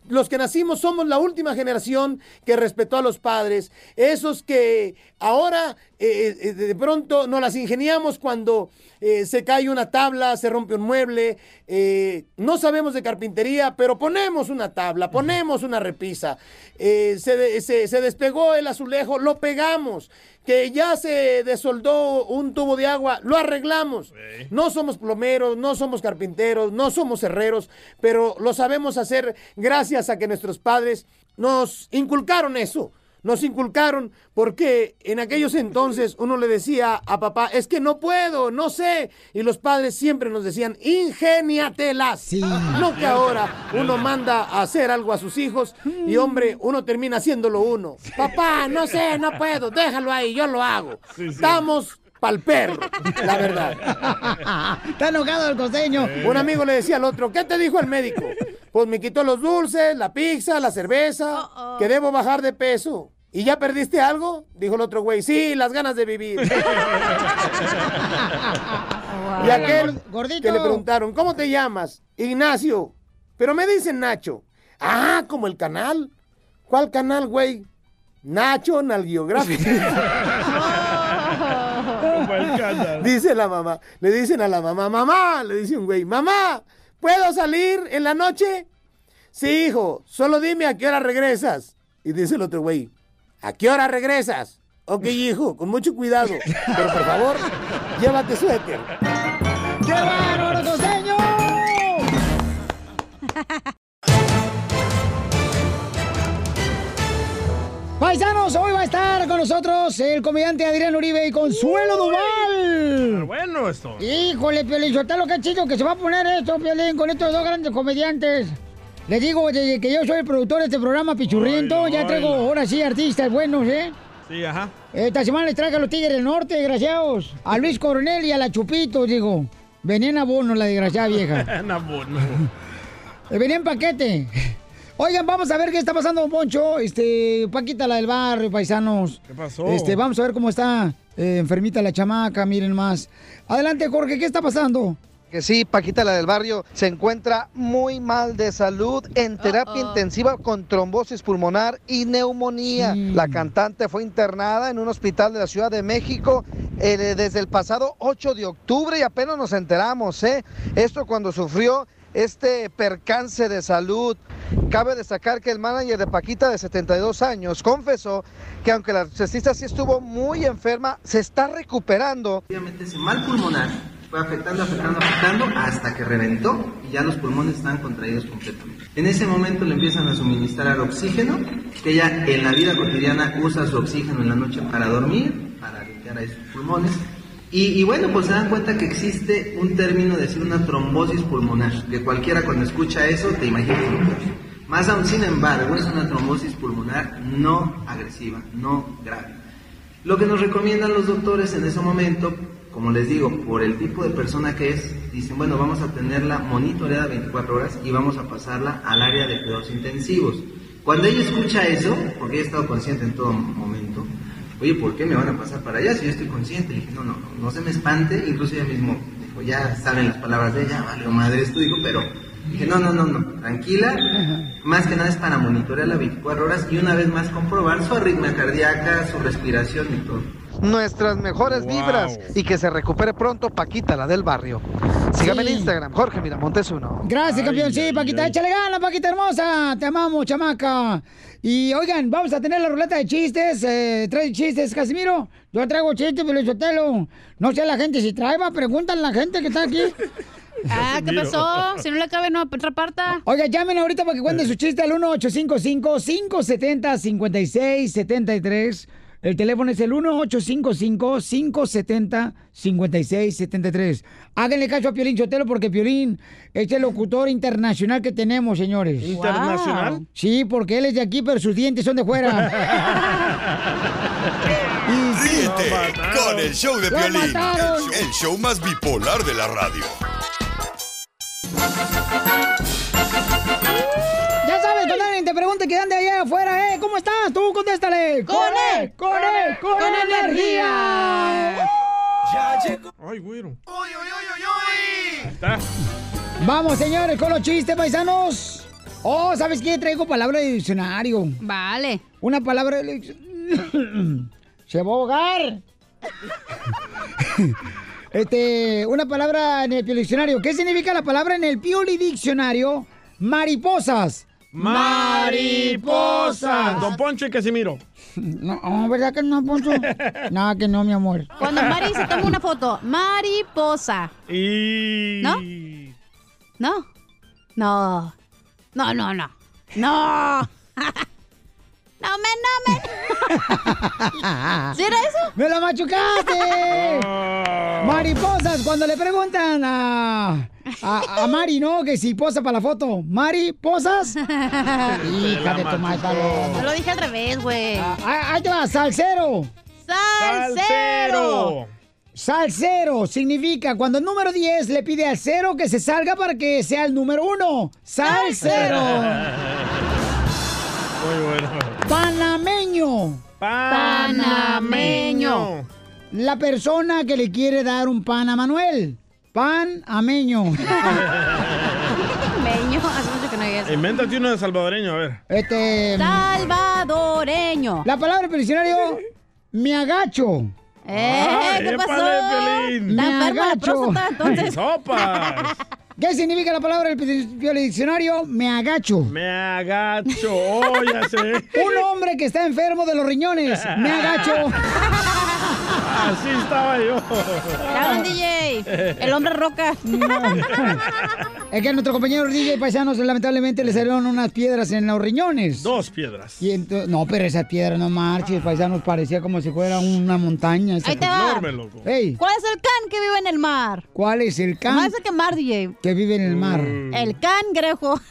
los que nacimos somos la última generación que respetó a los padres. Esos que ahora eh, eh, de pronto nos las ingeniamos cuando eh, se cae una tabla, se rompe un mueble. eh, no sabemos de carpintería, pero ponemos una tabla, ponemos una repisa. Eh, se, de- se- se despegó el azulejo, lo pegamos. Que ya se desoldó un tubo de agua, lo arreglamos. No somos plomeros, no somos carpinteros, no somos herreros, pero lo sabemos hacer gracias a que nuestros padres nos inculcaron eso. Nos inculcaron porque en aquellos entonces uno le decía a papá, es que no puedo, no sé. Y los padres siempre nos decían, ingéniatelas. No que ahora uno manda a hacer algo a sus hijos y hombre, uno termina haciéndolo uno. Papá, no sé, no puedo, déjalo ahí, yo lo hago. Estamos pa'l perro, la verdad. Está enojado el costeño. Un amigo le decía al otro, ¿qué te dijo el médico? Pues me quitó los dulces, la pizza, la cerveza, que debo bajar de peso. ¿Y ya perdiste algo? Dijo el otro güey, sí, las ganas de vivir. Y aquel Gordito. que le preguntaron, ¿cómo te llamas? Ignacio. Pero me dicen Nacho. Ah, como el canal. ¿Cuál canal, güey? Nacho Nalgiográfico. Dice la mamá, le dicen a la mamá, mamá, le dice un güey, mamá, ¿puedo salir en la noche? Sí, hijo, solo dime a qué hora regresas. Y dice el otro güey, ¿a qué hora regresas? Ok, hijo, con mucho cuidado, pero por favor, llévate suéter. ¡Qué bárbaro, costeño! Paisanos, hoy va a estar con nosotros el comediante Adrián Uribe y Consuelo Duval. Bueno, esto. Híjole, Piolín, lo que chido que se va a poner esto, Piolín, con estos dos grandes comediantes. Les digo, desde que yo soy el productor de este programa, Pichurriento, ya traigo ahora sí artistas buenos, ¿eh? Sí, ajá. Esta semana les traigo a los Tigres del Norte, desgraciados. A Luis Coronel y a la Chupito, digo. Venían a bono, la desgraciada vieja. No, bueno. Eh, Venía en paquete. Oigan, vamos a ver qué está pasando, Poncho. Este, Paquita, la del barrio, paisanos. ¿Qué pasó? Este, vamos a ver cómo está eh, enfermita la chamaca, miren más. Adelante, Jorge, ¿qué está pasando? Que sí, Paquita la del barrio se encuentra muy mal de salud en terapia intensiva con trombosis pulmonar y neumonía. La cantante fue internada en un hospital de la Ciudad de México eh, desde el pasado 8 de octubre y apenas nos enteramos, ¿eh? Esto cuando sufrió este percance de salud. Cabe destacar que el manager de Paquita de 72 años confesó que aunque la artista sí estuvo muy enferma, se está recuperando. Obviamente ese mal pulmonar afectando, afectando, afectando hasta que reventó y ya los pulmones estaban contraídos completamente. En ese momento le empiezan a suministrar oxígeno, que ella en la vida cotidiana usa su oxígeno en la noche para dormir, para limpiar ahí sus pulmones. Y, bueno, pues se dan cuenta que existe un término, decir una trombosis pulmonar, que cualquiera cuando escucha eso te imagina. Más aún, sin embargo, es una trombosis pulmonar no agresiva, no grave. Lo que nos recomiendan los doctores en ese momento, como les digo, por el tipo de persona que es, dicen, bueno, vamos a tenerla monitoreada 24 horas y vamos a pasarla al área de cuidados intensivos. Cuando ella escucha eso, porque ella ha estado consciente en todo momento, oye, ¿por qué me van a pasar para allá si yo estoy consciente? Le dije, no, no, no, no se me espante, incluso ella mismo dijo, ya saben las palabras de ella, vale, madre esto, dijo, pero dije, no, no, no, no, tranquila, más que nada es para monitorearla 24 horas y una vez más comprobar su arritmia cardíaca, su respiración y todo. Nuestras mejores vibras y que se recupere pronto Paquita la del barrio. Sígame Sí. en Instagram, Jorge Miramontes uno. Gracias, campeón. Sí, Paquita, échale ganas, Paquita hermosa. Te amamos, chamaca. Y oigan, vamos a tener la ruleta de chistes. Eh, ¿Trae chistes, Casimiro? Yo traigo chistes, Pelizotelo. No sé la gente si trae, va, pregúntale a la gente que está aquí. Ah, ¿qué pasó? Si no le cabe no otra parte. Oiga, llamen ahorita para que cuenten su chiste al 1855-570-5673. El teléfono es el 1855-570-5673. Háganle caso a Piolín Chotelo porque Piolín es el locutor internacional que tenemos, señores. ¿Internacional? Wow. Sí, porque él es de aquí, pero sus dientes son de fuera. Ríete con el show de ¡Lo Piolín, el mataron! show, el show más bipolar de la radio. Ya cuando alguien te pregunte que ande allá afuera, ¿eh? ¿Cómo estás? Tú contéstale. Con él, con él, con, con energía. Ay, güero. Vamos, señores, con los chistes, paisanos. Oh, ¿sabes qué? Traigo palabra de diccionario. Vale. Una palabra de Se va a ahogar. Este, una palabra en el Diccionario. ¿Qué significa la palabra en el Pioli Diccionario? Mariposas. Mariposa. Don Poncho y Casimiro. No, ¿verdad que no, Poncho? Nada que no, mi amor. Cuando Mari se toma una foto, mariposa. Y... ¿No? ¿No? No. No, no, no. No. No, me, no, me. ¿Sí era eso? ¡Me lo machucaste! Mariposas, cuando le preguntan a, a, a Mari, ¿no? Que si posa para la foto. ¿Mari, posas? Hija de tu madre. Yo lo dije al revés, güey. Ah, Ahí te va, salsero. ¡Salsero! Salsero significa cuando el número 10 le pide al cero que se salga para que sea el número 1. Salsero. Muy bueno. Panameño. Panameño. La persona que le quiere dar un pan a Manuel. Panameño. Meño, hace mucho que no hay eso. Invéntate uno de salvadoreño, a ver. Este. Salvadoreño. La palabra del diccionario, me agacho. Eh, ¿qué pasó? Me ¿Está enferma la agacho. próstata, entonces? ¡Sopas! ¿Qué significa la palabra del diccionario? Me agacho. Me agacho. Oh, ya sé. Un hombre que está enfermo de los riñones. Me agacho. Así estaba yo. Cabrón, DJ. El hombre roca. Es que a nuestro compañero DJ Paisanos lamentablemente le salieron unas piedras en los riñones. Dos piedras. Y no, pero esa piedra no marches, paisanos, parecía como si fuera una montaña. Ahí te va. Enorme, loco. Ey, ¿Cuál es el can que vive en el mar? ¿cuál es el can Más que mar, DJ. que vive en el mar? El cangrejo.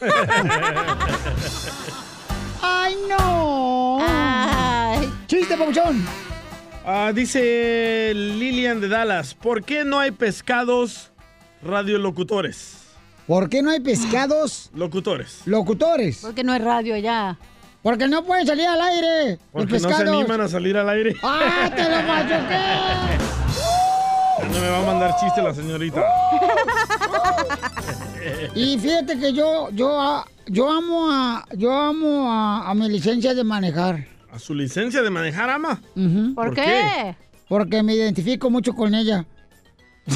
¡Ay, no! Ay. ¡Chiste, papuchón! Ah, dice Lilian de Dallas, ¿por qué no hay pescados radiolocutores? ¿Por qué no hay pescados Locutores. locutores? Porque no es radio ya. Porque no pueden salir al aire los Porque no se animan a salir al aire. ¡Ah, te lo machuqué! No me va a mandar chiste la señorita. Y fíjate que yo, yo, ah, yo amo a, yo amo a, a mi licencia de manejar. ¿A su licencia de manejar, ama? ¿Por ¿Por qué? qué? Porque me identifico mucho con ella.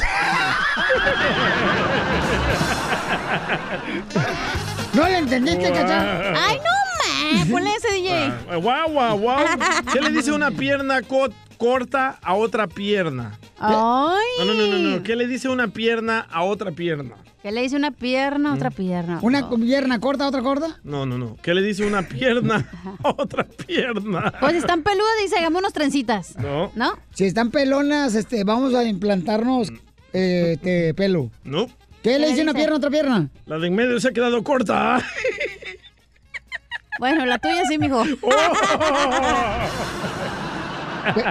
¿No le entendiste, cacha? Ay, no, man. Ponle ese DJ. Ah, Guau, guau, guau. ¿Qué le dice una pierna co- corta a otra pierna? Ay. No, no, no, no, no. ¿Qué le dice una pierna a otra pierna? Que le dice una pierna, otra pierna. ¿Una pierna corta, otra corta? No, no, no. ¿Qué le dice una pierna a otra pierna? Pues están peludas se hagámonos trencitas. No. ¿No? Si están pelonas, este, vamos a implantarnos eh, este, pelo. No. ¿Qué le ¿Qué dice una dice? pierna a otra pierna? La de en medio se ha quedado corta. Bueno, la tuya sí, mijo. Pe-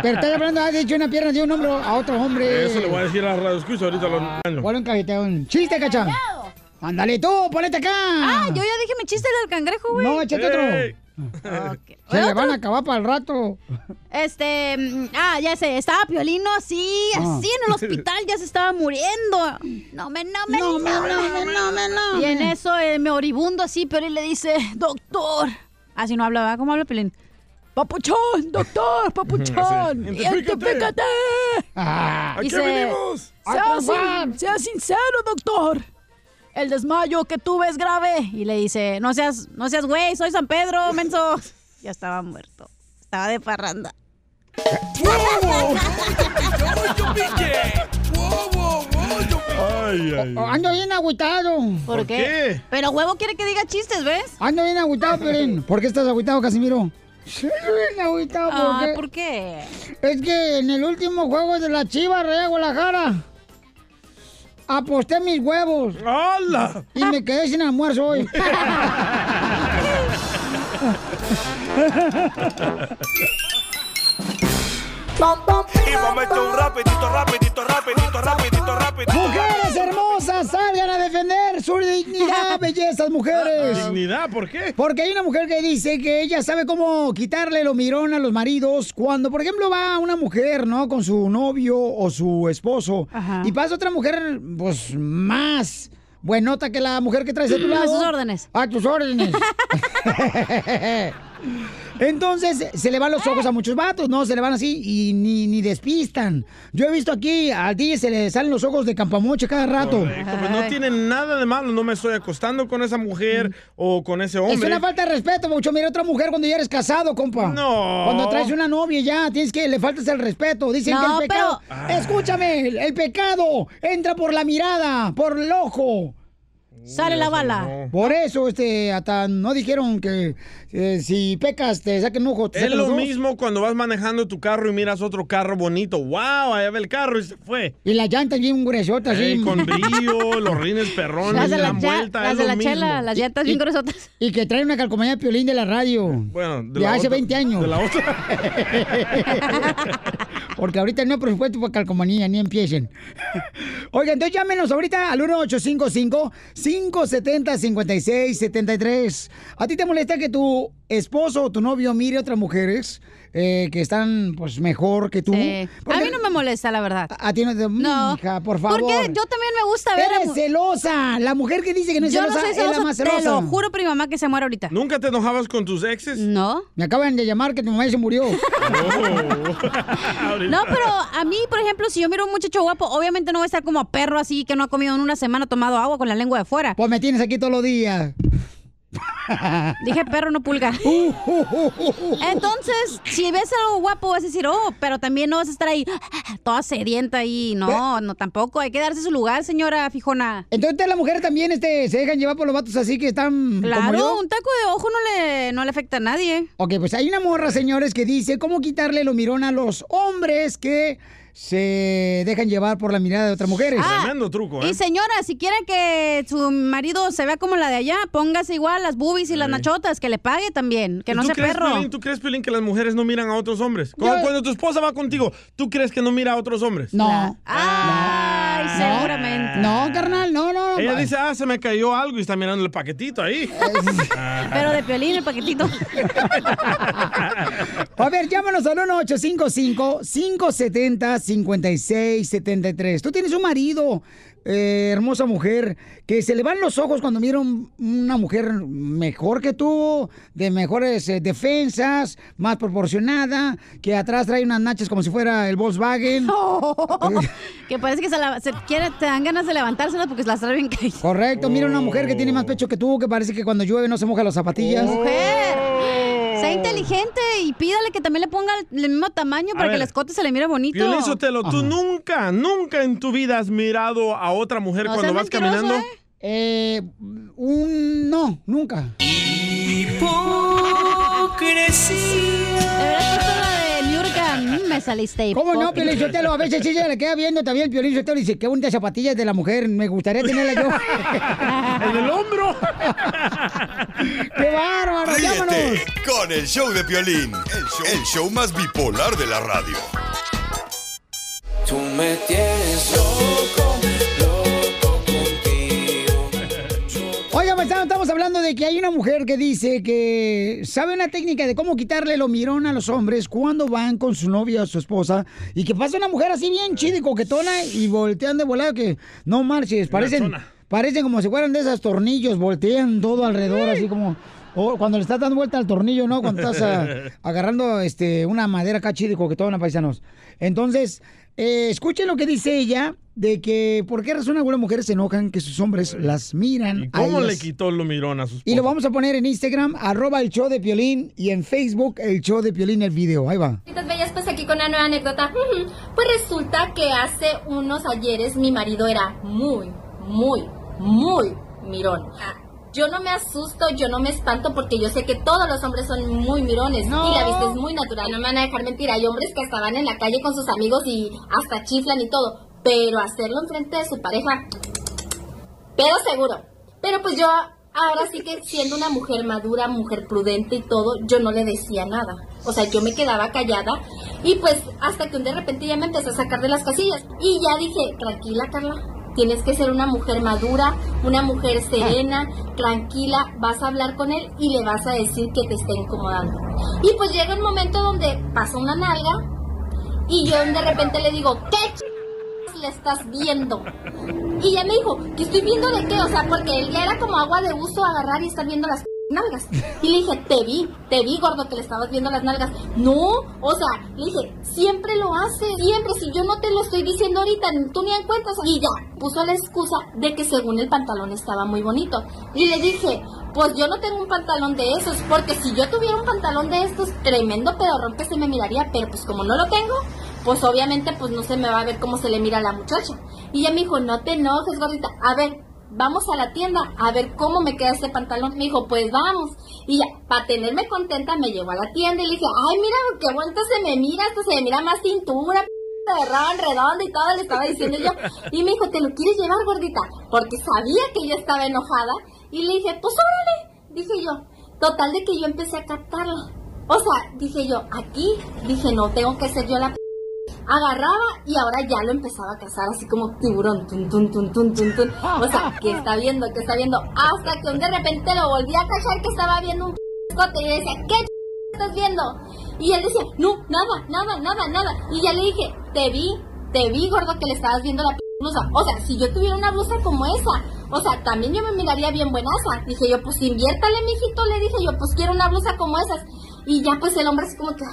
Pero estoy hablando, ha dicho una pierna de un hombre a otro hombre. Eso le voy a decir a la radio escucha ahorita lo engaño. ¿Cuál un cajeteón? ¡Chiste, cacha! Ándale tú, ponete acá. Ah, yo ya dije mi chiste del cangrejo, güey. No, échate Ey. otro. Se le van a acabar para el rato. Este, mm, ah, ya sé, estaba Piolino así, Ah. así en el hospital, ya se estaba muriendo. No me, no me, no me, no me, no me, no Y en eso eh, me oribundo así, Piolín le dice, doctor. Así no hablaba, ¿cómo habla Piolín? Papuchón, doctor, papuchón, identifícate. Ah, ¿A qué Dice, venimos? Sea, sin- sea sincero, doctor. El desmayo que tuve es grave. Y le dice, no seas, no seas güey, soy San Pedro, menso. Ya estaba muerto. Estaba de parranda. Ay, ay. Oh, Ando bien agüitado. ¿Por, ¿Por qué? qué? Pero huevo quiere que diga chistes, ¿ves? Ando bien agüitado, Pelín. ¿Por qué estás agüitado, Casimiro? Sí, bien agüitado, ¿por Ah, qué? ¿por qué? Es que en el último juego de la Chivas Real Guadalajara aposté mis huevos. ¡Hala! Y me quedé sin almuerzo hoy. Y echar un rapidito, rapidito, rapidito, rapidito, rapidito. Mujeres hermosas, salgan a defender su dignidad, bellezas, mujeres. ¿Dignidad? ¿Por qué? Porque hay una mujer que dice que ella sabe cómo quitarle lo mirón a los maridos cuando, por ejemplo, va una mujer, ¿no? Con su novio o su esposo Ajá. y pasa otra mujer, pues, más buenota que la mujer que traes a tu A lado. sus órdenes. A tus órdenes. Entonces se le van los ojos a muchos vatos, ¿no? Se le van así y ni, ni despistan. Yo he visto aquí al DJ se le salen los ojos de campamoche cada rato. Correcto, pues no tiene nada de malo. No me estoy acostando con esa mujer o con ese hombre. Es una falta de respeto, mucho. Mira, otra mujer cuando ya eres casado, compa. No. Cuando traes una novia ya, tienes que, le faltas el respeto. Dicen No, que el pecado. pero- Ah. Escúchame, el, el pecado entra por la mirada, por el ojo. Sale la bala. Por eso, este, hasta no dijeron que eh, si pecas te saquen un ojo. te Es saquen lo los dos. mismo cuando vas manejando tu carro y miras otro carro bonito. ¡Wow! Allá ve el carro y se fue. Y las llantas bien gruesotas, Ey, sí. con brillo, los rines perrones, Las de la, la cha- vuelta, las es de lo la mismo. chela, las llantas bien gruesotas. Y que trae una calcomanía de piolín de la radio. Bueno, de, De la hace otra- 20 años. De la otra. Porque ahorita no hay presupuesto para calcomanía, ni empiecen. Oigan, entonces llámenos ahorita al 1855-570-5673. ¿A ti te molesta que tu esposo o tu novio mire a otras mujeres eh, que están, pues, mejor que tú? A mí no me molesta, la verdad. A ti no te... No. Hija, por favor. Porque yo también me gusta ver... a Eres celosa. La mujer que dice que no es Yo no celosa es la celosa, más te celosa. lo juro por mi mamá que se muere ahorita. ¿Nunca te enojabas con tus exes? No. Me acaban de llamar que tu mamá se murió. No, pero a mí, por ejemplo, si yo miro a un muchacho guapo, obviamente no voy a estar como perro así que no ha comido en una semana tomado agua con la lengua de fuera. Pues me tienes aquí todos los días. Dije perro, no pulga. Entonces, si ves algo guapo, vas a decir, oh, pero también no vas a estar ahí toda sedienta ahí. No, no, tampoco. Hay que darse su lugar, señora fijona. Entonces las mujeres también este, se dejan llevar por los vatos así que están como Claro, yo. un taco de ojo no le, no le afecta a nadie. Ok, pues hay una morra, señores, que dice cómo quitarle lo mirón a los hombres que se dejan llevar por la mirada de otras mujeres. Ah, Tremendo truco, ¿eh? Y señora, si quiere que su marido se vea como la de allá, póngase igual las boobies y las nachotas, que le pague también, que no ¿Tú sea crees, perro. Piolín, ¿Tú crees, Piolín, que las mujeres no miran a otros hombres? Cuando, Yo- cuando tu esposa va contigo, ¿tú crees que no mira a otros hombres? No. Ay, No. seguramente. No, carnal, no, no. Ella dice, ah, se me cayó algo y está mirando el paquetito ahí. Pero de piolín el paquetito. A ver, llámanos al 1-855-570-5673. Tú tienes un marido eh, hermosa mujer, que se le van los ojos cuando mira un- una mujer mejor que tú, de mejores eh, defensas, más proporcionada, que atrás trae unas nachas como si fuera el Volkswagen. que parece que se, la- se quiere, te dan ganas de levantárselas porque las trae bien caídas. Correcto, mira una mujer que tiene más pecho que tú, que parece que cuando llueve no se moja las zapatillas. Mujer, sea inteligente y pídale que también le ponga el mismo tamaño para ver. que el escote se le mire bonito. Piolín Sotelo, tú nunca, nunca en tu vida has mirado a otra mujer No cuando vas caminando. Eh, un no, nunca. Deberías me saliste. ¿Cómo no. Piolín Sotelo? A veces sí se le queda viendo también el Piolín Sotelo y dice, qué bonitas zapatillas de la mujer, me gustaría tenerla yo. ¡En el hombro! ¡Qué bárbaro! Con el show de Piolín, el show, el show más bipolar de la radio. Tú me tienes loco, paisano, estamos hablando de que hay una mujer que dice que sabe una técnica de cómo quitarle lo mirón a los hombres cuando van con su novia o su esposa y que pasa una mujer así bien chida y coquetona y voltean de volado que no marches, parecen, parecen como si fueran de esos tornillos, voltean todo alrededor así como... O cuando le estás dando vuelta al tornillo, ¿no? Cuando estás ah, agarrando este, una madera acá chida y coquetona, paisanos. Entonces, eh, escuchen lo que dice ella de que por qué razón algunas mujeres se enojan que sus hombres las miran. a ¿Cómo le ellas. quitó lo mirón a sus Y lo vamos a poner en Instagram, arroba el show de Piolín, y en Facebook, el show de Piolín, el video. Ahí va. Bellas, pues aquí con una nueva anécdota. Pues resulta que hace unos ayeres mi marido era muy, muy, muy mirón. Yo no me asusto, yo no me espanto porque yo sé que todos los hombres son muy mirones y la vista es muy natural. No me van a dejar mentir, hay hombres que estaban en la calle con sus amigos y hasta chiflan y todo, pero hacerlo enfrente de su pareja, pero seguro. Pero pues yo ahora sí que siendo una mujer madura, mujer prudente y todo, yo no le decía nada. O sea, yo me quedaba callada y pues hasta que de repente ya me empecé a sacar de las casillas. Y ya dije, tranquila Carla, tienes que ser una mujer madura, una mujer serena, tranquila, vas a hablar con él y le vas a decir que te está incomodando. Y pues llega un momento donde pasa una nalga y yo de repente le digo, ¿qué le estás viendo? Y ya me dijo, ¿que estoy viendo de qué? O sea, porque él ya era como agua de uso agarrar y estar viendo las nalgas. Y le dije, te vi, te vi, gordo, que le estabas viendo las nalgas. No, o sea, le dije, siempre lo hace, siempre. Si yo no te lo estoy diciendo ahorita, tú ni en cuenta. Y ya, puso la excusa de que según el pantalón estaba muy bonito. Y le dije, pues yo no tengo un pantalón de esos, porque si yo tuviera un pantalón de estos, tremendo pedorrón que se me miraría, pero pues como no lo tengo, pues obviamente pues no se me va a ver cómo se le mira a la muchacha. Y ella me dijo, no te enojes, gordita, a ver, vamos a la tienda a ver cómo me queda este pantalón. Me dijo, pues vamos. Y ya, para tenerme contenta, me llevó a la tienda y le dije, ay, mira, qué bonito se me mira, esto se me mira más cintura, de ron, redondo y todo, le estaba diciendo yo. Y me dijo, ¿te lo quieres llevar, gordita? Porque sabía que yo estaba enojada. Y le dije, pues órale, dije yo. Total de que yo empecé a captarla. O sea, dije yo, aquí, dije, no, tengo que ser yo la p- agarraba y ahora ya lo empezaba a cazar así como tiburón, tun, tun, tun, tun, tun, tun. O sea, que está viendo, que está viendo, hasta que de repente lo volví a cachar que estaba viendo un y le decía, ¿qué estás viendo? Y él decía, no, nada, nada, nada, nada. Y ya le dije, te vi, te vi, gordo, que le estabas viendo la blusa. O sea, si yo tuviera una blusa como esa, o sea, también yo me miraría bien buenaza. Dije yo, pues inviértale, mijito, le dije yo, pues quiero una blusa como esas. Y ya pues el hombre así como que,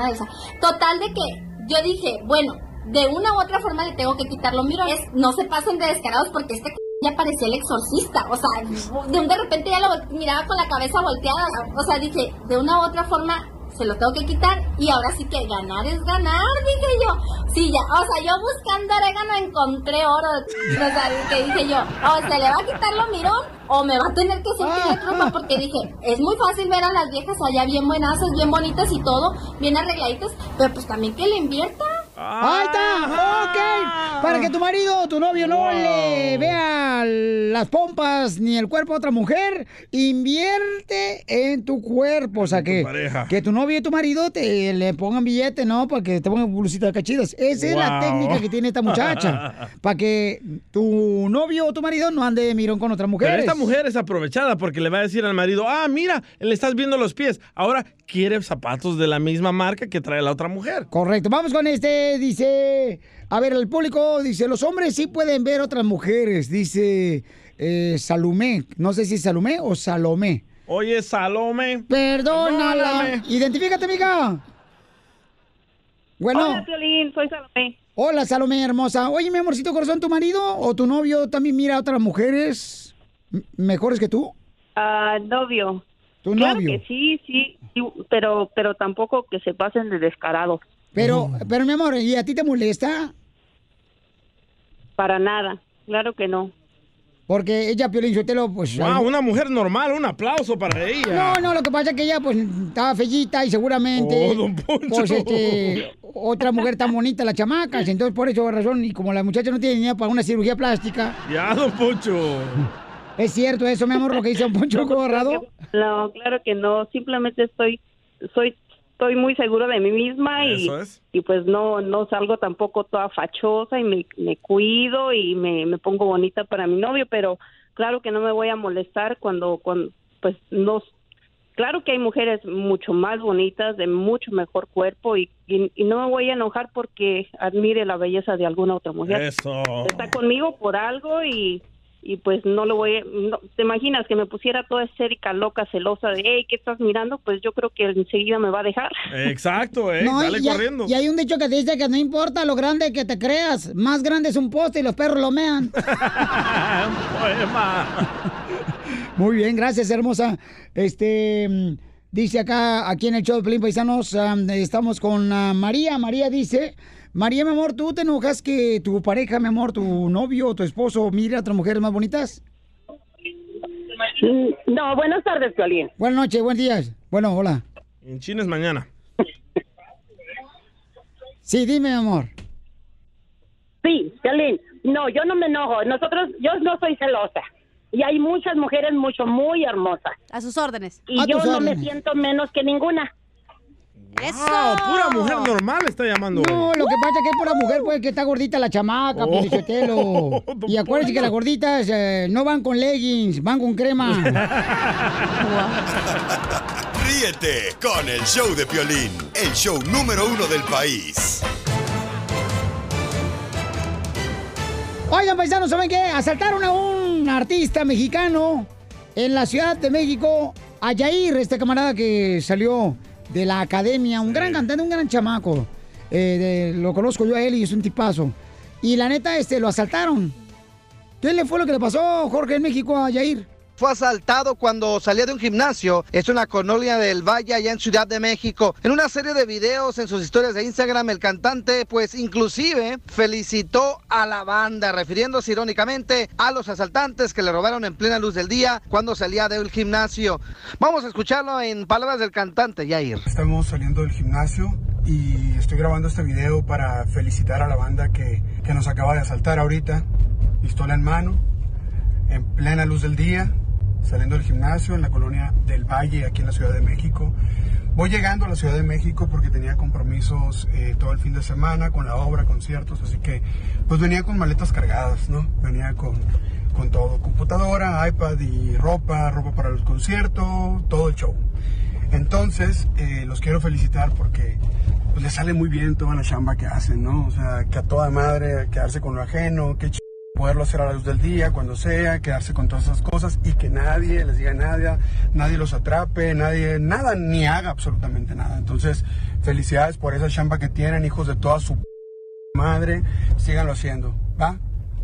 "Ay, esa". Total de que yo dije, bueno, de una u otra forma le tengo que quitar los mirones. No se pasen de descarados porque este ya parecía el exorcista. O sea, de un de repente ya lo miraba con la cabeza volteada. O sea, dije, de una u otra forma se lo tengo que quitar y ahora sí que ganar es ganar, dije yo. Sí, ya, o sea, yo buscando orégano encontré oro. O sea, que dije yo, o se le va a quitar lo mirón o me va a tener que sentir la tropa porque dije, es muy fácil ver a las viejas allá bien buenazas, bien bonitas y todo, bien arregladitas, pero pues también que le invierta. Ahí está, ok. Para que tu marido o tu novio no le vea las pompas ni el cuerpo a otra mujer, invierte en tu cuerpo. O sea, que, pareja. que tu novio y tu marido te le pongan billete, ¿no? Para que te pongan blusita cachidas. Esa es la técnica que tiene esta muchacha. para que tu novio o tu marido no ande de mirón con otra mujer. Pero esta mujer es aprovechada porque le va a decir al marido, ah, mira, le estás viendo los pies. Ahora quiere zapatos de la misma marca que trae la otra mujer. Correcto. Vamos con este Dice, dice, a ver, el público dice, los hombres sí pueden ver otras mujeres, dice eh, Salomé, no sé si es Salomé o Salomé. Oye, Salome. Perdónala. Perdóname. Identifícate, amiga. Bueno. Hola, Piolín, soy Salomé. Hola, Salomé, hermosa. Oye, mi amorcito corazón, ¿tu marido o tu novio también mira a otras mujeres mejores que tú? Ah, novio. ¿Tu claro novio? que sí, sí, sí, pero, pero tampoco que se pasen de descarados. Pero, pero mi amor, ¿y a ti te molesta? Para nada, claro que no. Porque ella, Piolín Sotelo, pues... Wow, una mujer normal, un aplauso para ella. No, no, lo que pasa es que ella, pues, estaba fellita y seguramente... Oh, don Poncho. Pues, este, otra mujer tan bonita, la chamacas, entonces por eso razón, y como la muchacha no tiene dinero para una cirugía plástica... Ya, don Poncho. ¿Es cierto eso, mi amor, lo que dice don Poncho Corrado? No, claro que no. Simplemente estoy, soy, estoy muy seguro de mí misma y, es. y pues no, no salgo tampoco toda fachosa y me, me cuido y me, me pongo bonita para mi novio, pero claro que no me voy a molestar cuando, cuando pues no. Claro que hay mujeres mucho más bonitas, de mucho mejor cuerpo y, y, y no me voy a enojar porque admire la belleza de alguna otra mujer. Eso. Está conmigo por algo y, y pues no lo voy a... no- ¿Te imaginas que me pusiera toda esérica, loca, celosa de, hey, ¿qué estás mirando? Pues yo creo que enseguida me va a dejar. Exacto, eh. No, Dale y, hay- corriendo. y hay un dicho que dice que no importa lo grande que te creas, más grande es un poste y los perros lo mean. Poema. Muy bien, gracias, hermosa. Este mm, dice acá, aquí en el show de Pelín Paisanos, am, estamos con ah, María. María dice, María, mi amor, ¿tú te enojas que tu pareja, mi amor, tu novio o tu esposo mire a otras mujeres más bonitas? No, buenas tardes, Piolín. Buenas noches, buenos días. Bueno, hola. En China es mañana. Sí, dime, mi amor. Sí, Piolín. No, yo no me enojo. Nosotros, yo no soy celosa. Y hay muchas mujeres mucho, muy hermosas. A sus órdenes. Y yo no me siento menos que ninguna. Wow, pura mujer normal está llamando. No, lo que pasa es que es por la mujer, pues, que está gordita la chamaca, Oh. Piolichotelo. Y acuérdense que las gorditas eh, no van con leggings, van con crema. Ríete con el show de Piolín, el show número uno del país. Oigan, paisanos, ¿saben qué? Asaltaron a un artista mexicano en la Ciudad de México, a Yair, este camarada que salió de la academia, un gran cantante, un gran chamaco. Eh, de- lo conozco yo a él y es un tipazo. Y la neta, este, lo asaltaron. ¿Qué le fue lo que le pasó, Jorge, en México a Yair? Fue asaltado cuando salía de un gimnasio. Es una colonia del Valle allá en Ciudad de México. En una serie de videos en sus historias de Instagram, el cantante, pues inclusive felicitó a la banda, refiriéndose irónicamente a los asaltantes que le robaron en plena luz del día cuando salía del gimnasio. Vamos a escucharlo en palabras del cantante, Yair. Estamos saliendo del gimnasio y estoy grabando este video para felicitar a la banda que, que nos acaba de asaltar ahorita, pistola en mano, en plena luz del día, saliendo del gimnasio en la colonia del Valle, aquí en la Ciudad de México. Voy llegando a la Ciudad de México porque tenía compromisos eh, todo el fin de semana con la obra, conciertos, así que pues venía con maletas cargadas, ¿no? Venía con, con todo, computadora, iPad y ropa, ropa para el concierto, todo el show. Entonces, eh, los quiero felicitar porque pues, les sale muy bien toda la chamba que hacen, ¿no? O sea, que a toda madre quedarse con lo ajeno, que ch... poderlo hacer a la luz del día, cuando sea, quedarse con todas esas cosas y que nadie les diga nada, nadie los atrape, nadie, nada, ni haga absolutamente nada. Entonces, felicidades por esa chamba que tienen, hijos de toda su madre, síganlo haciendo, ¿va?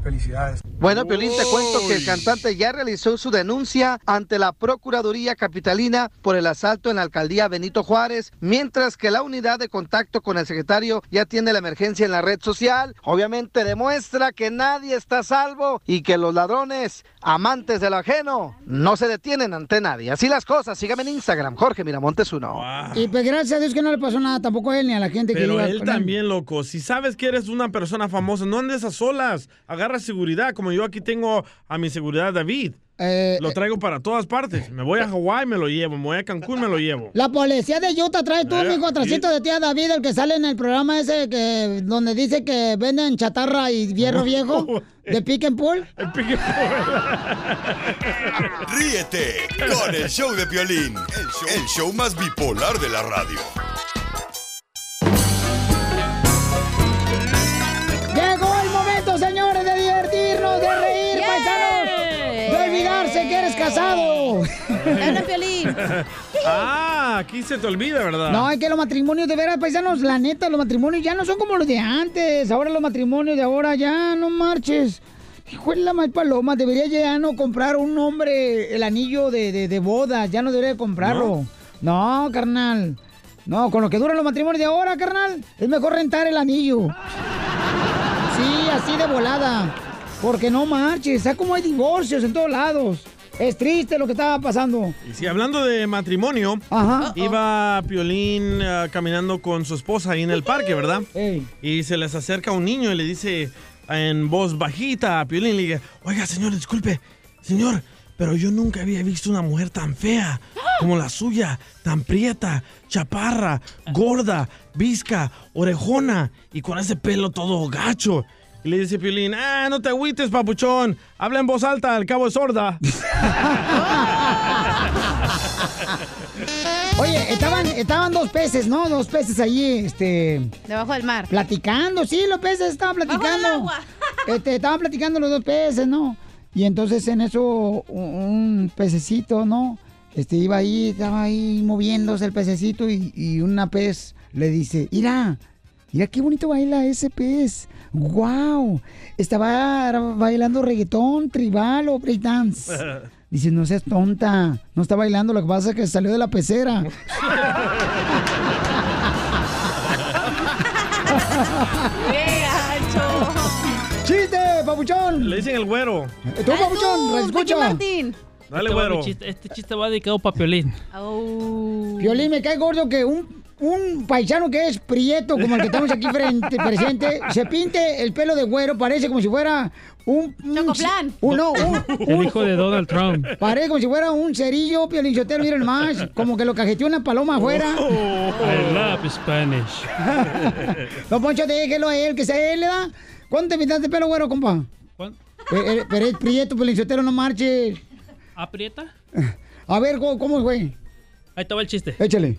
Felicidades. Bueno, Piolín, te cuento que el cantante ya realizó su denuncia ante la Procuraduría Capitalina por el asalto en la alcaldía Benito Juárez, mientras que la unidad de contacto con el secretario ya tiene la emergencia en la red social. Obviamente demuestra que nadie está a salvo y que los ladrones, amantes de lo ajeno, no se detienen ante nadie. Así las cosas, sígame en Instagram, Jorge Miramontes uno. Y pues gracias a Dios que no le pasó nada tampoco a él ni a la gente que Pero iba él con él. también, loco. Si sabes que eres una persona famosa, no andes a solas. Agarra seguridad, como yo aquí tengo a mi seguridad David. Eh, lo traigo para todas partes. Me voy a Hawái, me lo llevo. Me voy a Cancún, me lo llevo. La policía de Utah trae tú, Eh, mijo, tracito de tía David, el que sale en el programa ese que donde dice que venden chatarra y hierro viejo de pick and pull. Ríete con el show de Piolín, el show, el show más bipolar de la radio. Casado. Habla, Piolín. ah, aquí se te olvida, ¿verdad? No, es que los matrimonios de veras, paisanos, la neta, los matrimonios ya no son como los de antes. Ahora los matrimonios de ahora ya no marches. Hijo de la mal paloma, debería ya no comprar un hombre el anillo de, de, de boda, ya no debería de comprarlo. No, carnal. No, con lo que duran los matrimonios de ahora, carnal, es mejor rentar el anillo. Sí, así de volada. Porque no marches, ¿sabes cómo hay divorcios en todos lados? Es triste lo que estaba pasando. Y si hablando de matrimonio, iba Piolín eh, caminando con su esposa ahí en el parque, ¿verdad? Y se les acerca un niño y le dice en voz bajita a Piolín, le dice, oiga, señor, disculpe, señor, pero yo nunca había visto una mujer tan fea como la suya, tan prieta, chaparra, gorda, visca, orejona y con ese pelo todo gacho. Y le dice Piolín, ah, no te agüites, papuchón, habla en voz alta, al cabo es sorda. Oye, estaban, estaban dos peces, ¿no? Dos peces ahí, este... Debajo del mar. Platicando, sí, los peces estaban Bajo platicando. del agua. Este, estaban platicando los dos peces, ¿no? Y entonces en eso un, un pececito, ¿no? Este iba ahí, estaba ahí moviéndose el pececito y, y una pez le dice, mira, mira qué bonito baila ese pez. ¡Wow! Estaba bailando reggaetón, tribal o breakdance. Dice, no seas tonta, no está bailando, lo que pasa es que salió de la pecera. ¡Chiste, papuchón! Le dicen el güero. ¿Tú, papuchón? escucha. Dale, Este va güero. chiste- este chiste va dedicado para Piolín. Violín, me cae gordo que un, un paisano que es prieto, como el que estamos aquí frente, presente, se pinte el pelo de güero, parece como si fuera un... un Chocoflán. un- no, un- El un- hijo de Donald Trump. Parece como si fuera un cerillo, piolinchotero, miren más, como que lo cajeteó una paloma afuera. I love Spanish. Don Poncho, déjelo a él, que sea él, ¿le da? ¿Cuánto te pintaste el pelo, güero, compa? ¿Cuánto? Pero, eh, pero es prieto, piolinchotero, no marches. ¿Aprieta? A ver, ¿cómo, cómo güey? Ahí estaba el chiste. Échale.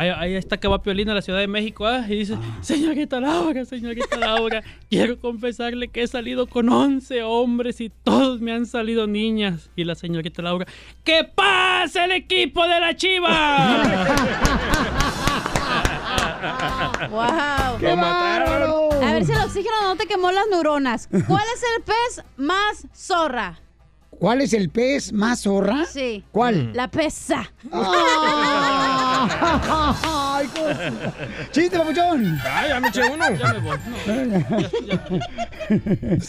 Ahí, ahí está que va Piolín a la Ciudad de México ah, y dice, señorita Laura, señorita Laura, quiero confesarle que he salido con 11 hombres y todos me han salido niñas. Y la señorita Laura, ¡que pase el equipo de la chiva! ¡Wow! ¡Qué bárbaro! A ver si el oxígeno no te quemó las neuronas. ¿Cuál es el pez más zorra? ¿Cuál es el pez más zorra? Sí. ¿Cuál? La pesa. ¡Ay, cosa! ¡Chiste, papuchón! ¡Ay, ya me eché uno! Ya me voy.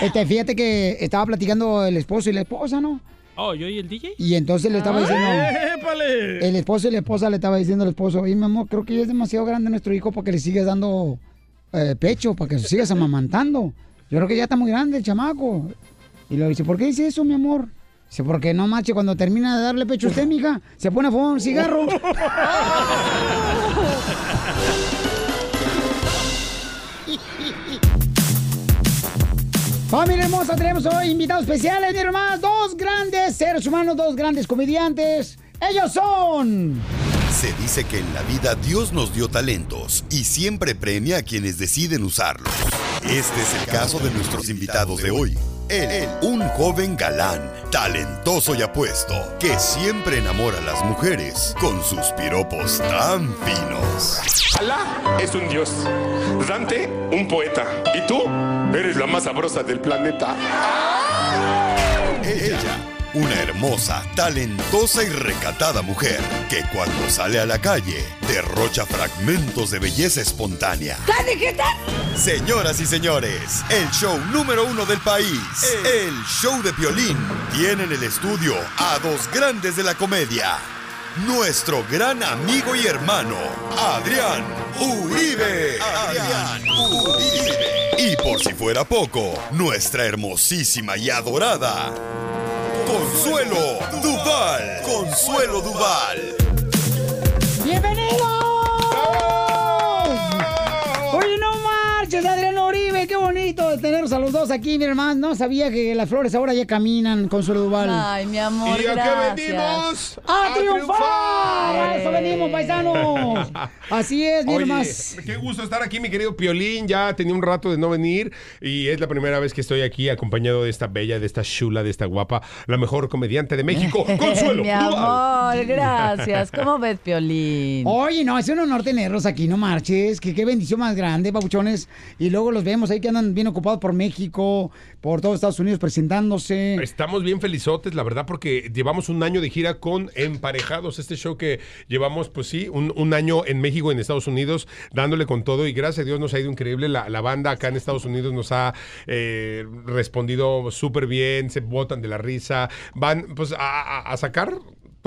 Este, fíjate que estaba platicando el esposo y la esposa, ¿no? Oh, ¿yo y el DJ? Y entonces le estaba diciendo... ¡Épale! El esposo y la esposa le estaba diciendo al esposo, oye, mi amor, creo que ya es demasiado grande nuestro hijo para que le sigas dando eh, pecho, para que lo sigas amamantando. Yo creo que ya está muy grande el chamaco. Y le dice, ¿por qué dice eso, mi amor? Dice, porque no, macho, cuando termina de darle pecho a usted, mija, se pone a fumar un cigarro. Familia hermosa, tenemos hoy invitados especiales, miren más, dos grandes seres humanos, dos grandes comediantes. Ellos son... Se dice que en la vida Dios nos dio talentos y siempre premia a quienes deciden usarlos. Este es el caso de nuestros invitados de hoy. Él, un joven galán, talentoso y apuesto, que siempre enamora a las mujeres con sus piropos tan finos. Alá es un dios, Dante un poeta y tú eres la más sabrosa del planeta. Ella, una hermosa, talentosa y recatada mujer que cuando sale a la calle derrocha fragmentos de belleza espontánea. Señoras y señores, el show número uno del país, el show de violín, tiene en el estudio a dos grandes de la comedia. Nuestro gran amigo y hermano, Adrián Uribe. Adrián Uribe. Y por si fuera poco, nuestra hermosísima y adorada, Consuelo Duval. Consuelo Duval. ¡Bienvenidos! Oye, no marches, Adrián Uribe, qué bonito de tenerlos a los dos aquí, mi hermano. No sabía que las flores ahora ya caminan, Consuelo Duval. Ay, mi amor, ¿Y a qué venimos? ¡A triunfar! A eso venimos, paisanos. Así es, miren más. qué gusto estar aquí, mi querido Piolín. Ya tenía un rato de no venir y es la primera vez que estoy aquí acompañado de esta bella, de esta chula, de esta guapa, la mejor comediante de México, Consuelo. mi Duval. amor, gracias. ¿Cómo ves, Piolín? Oye, no, es un honor tenerlos aquí, no marches. Que qué bendición más grande, babuchones. Y luego los vemos ahí que andan bien ocupados por México, por todos Estados Unidos presentándose. Estamos bien felizotes, la verdad, porque llevamos un año de gira con Emparejados, este show que llevamos, pues sí, un, un año en México, en Estados Unidos, dándole con todo y gracias a Dios nos ha ido increíble. La, la banda acá en Estados Unidos nos ha eh, respondido súper bien, se botan de la risa, van pues a- a sacar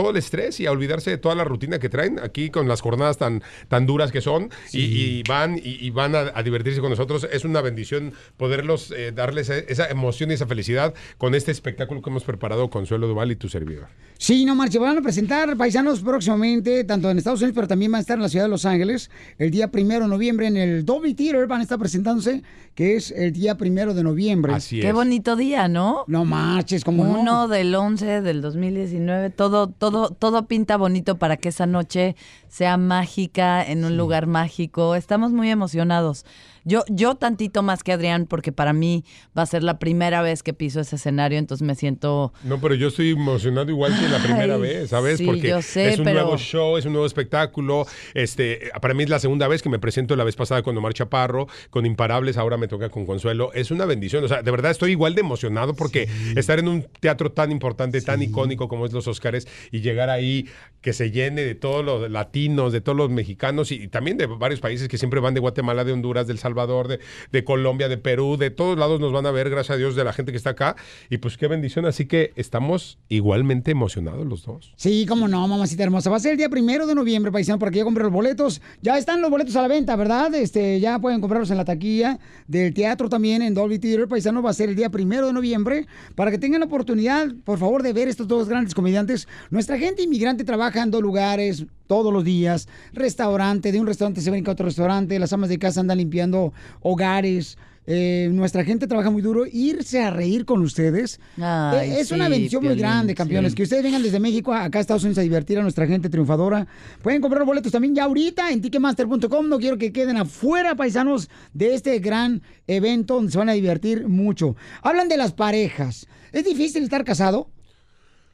todo el estrés y a olvidarse de toda la rutina que traen aquí con las jornadas tan, tan duras que son y, y van y, y van a, a divertirse con nosotros. Es una bendición poderlos eh, darles e- esa emoción y esa felicidad con este espectáculo que hemos preparado Consuelo Duval y tu servidor. Sí, no marche. Van a presentar paisanos próximamente, tanto en Estados Unidos, pero también van a estar en la ciudad de Los Ángeles. El día primero de noviembre en el Dolby Theater van a estar presentándose, que es el día primero de noviembre. Así Qué bonito día, ¿no? No marches, como no. Uno del 11 del 2019, todo, todo, todo pinta bonito para que esa noche sea mágica en un lugar mágico. Estamos muy emocionados. Yo, yo tantito más que Adrián, porque para mí va a ser la primera vez que piso ese escenario, entonces me siento No, pero yo estoy emocionado igual que la primera Ay, vez, ¿sabes? sí, Porque yo sé, es un pero- nuevo show, es un nuevo espectáculo. Este, para mí es la segunda vez que me presento la vez pasada con Omar Chaparro, con Imparables, ahora me toca con Consuelo. Es una bendición. O sea, de verdad estoy igual de emocionado porque estar en un teatro tan importante, tan icónico como es los Óscares y llegar ahí que se llene de todos los latinos, de todos los mexicanos y, y también de varios países que siempre van de Guatemala, de Honduras, del Salvador, de, de Colombia, de Perú, de todos lados nos van a ver, gracias a Dios, de la gente que está acá. Y pues qué bendición. Así que estamos igualmente emocionados los dos. Sí, cómo no, mamacita hermosa. Va a ser el día primero de noviembre, paisano, para que ya compre los boletos. Ya están los boletos a la venta, ¿verdad? Este, ya pueden comprarlos en la taquilla del teatro también, en Dolby Theater, paisano. Va a ser el día primero de noviembre, para que tengan la oportunidad, por favor, de ver estos dos grandes comediantes. Nuestra gente inmigrante trabaja en dos lugares todos los días. Restaurante, de un restaurante se brinca a otro restaurante. Las amas de casa andan limpiando hogares. Eh, nuestra gente trabaja muy duro. Irse a reír con ustedes Ay, eh, es una bendición muy grande, campeones. sí. Que ustedes vengan desde México a- acá a Estados Unidos a divertir a nuestra gente triunfadora. Pueden comprar boletos también ya ahorita en ticketmaster.com. No quiero que queden afuera, paisanos, de este gran evento donde se van a divertir mucho. Hablan de las parejas. ¿Es difícil estar casado?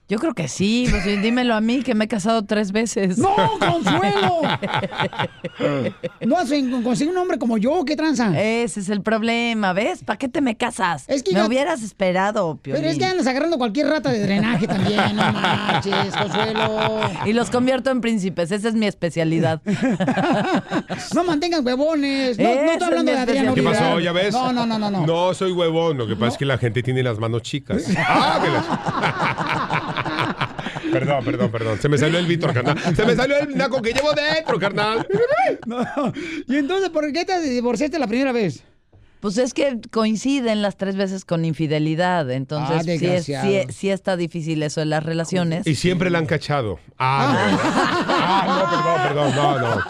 Yo creo que sí, pues, dímelo a mí que me he casado tres veces. ¡No, Consuelo! No has conseguido un hombre como yo, ¿qué tranza? Ese es el problema, ¿ves? ¿Para qué te me casas? Es que me ya- hubieras esperado, Piolín. Pero es que andas agarrando cualquier rata de drenaje también, no marches, Consuelo. Y los convierto en príncipes, esa es mi especialidad. No mantengan huevones. No, no estoy hablando de Adriano ¿Qué Uribe. pasó? ¿Ya ves? No, no, no, no. no. No soy huevón. Lo que pasa es que la gente tiene las manos chicas. Ah, que la- Perdón, perdón, perdón. Se me salió el Víctor, carnal. Se me salió el naco que llevo dentro, carnal. No. Y entonces, ¿por qué te divorciaste la primera vez? Pues es que coinciden las tres veces con infidelidad, entonces Ah, sí, es- sí- sí está difícil eso de las relaciones. Y siempre la han cachado. Ah, no. Ah, no, perdón, perdón, no, no.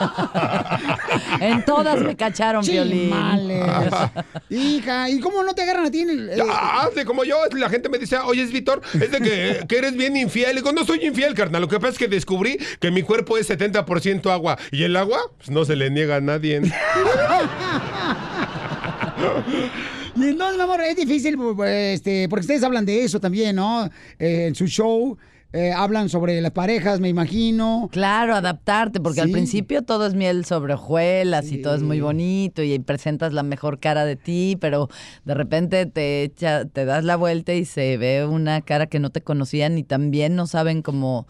En todas me cacharon. Chimales. Hija, ¿y cómo no te agarran a ti? en el- eh, hazle como yo. La gente me dice, oye, es Víctor, es de que, que eres bien infiel. Le digo, no soy infiel, carnal. Lo que pasa es que descubrí que mi cuerpo es 70% agua. Y el agua, pues no se le niega a nadie. Y entonces, mi amor, es difícil, este, porque ustedes hablan de eso también, ¿no? Eh, en su show. eh, hablan sobre las parejas, me imagino. Claro, adaptarte, porque al principio todo es miel sobre hojuelas y todo es muy bonito y presentas la mejor cara de ti, pero de repente te echa, te das la vuelta y se ve una cara que no te conocían y también no saben cómo,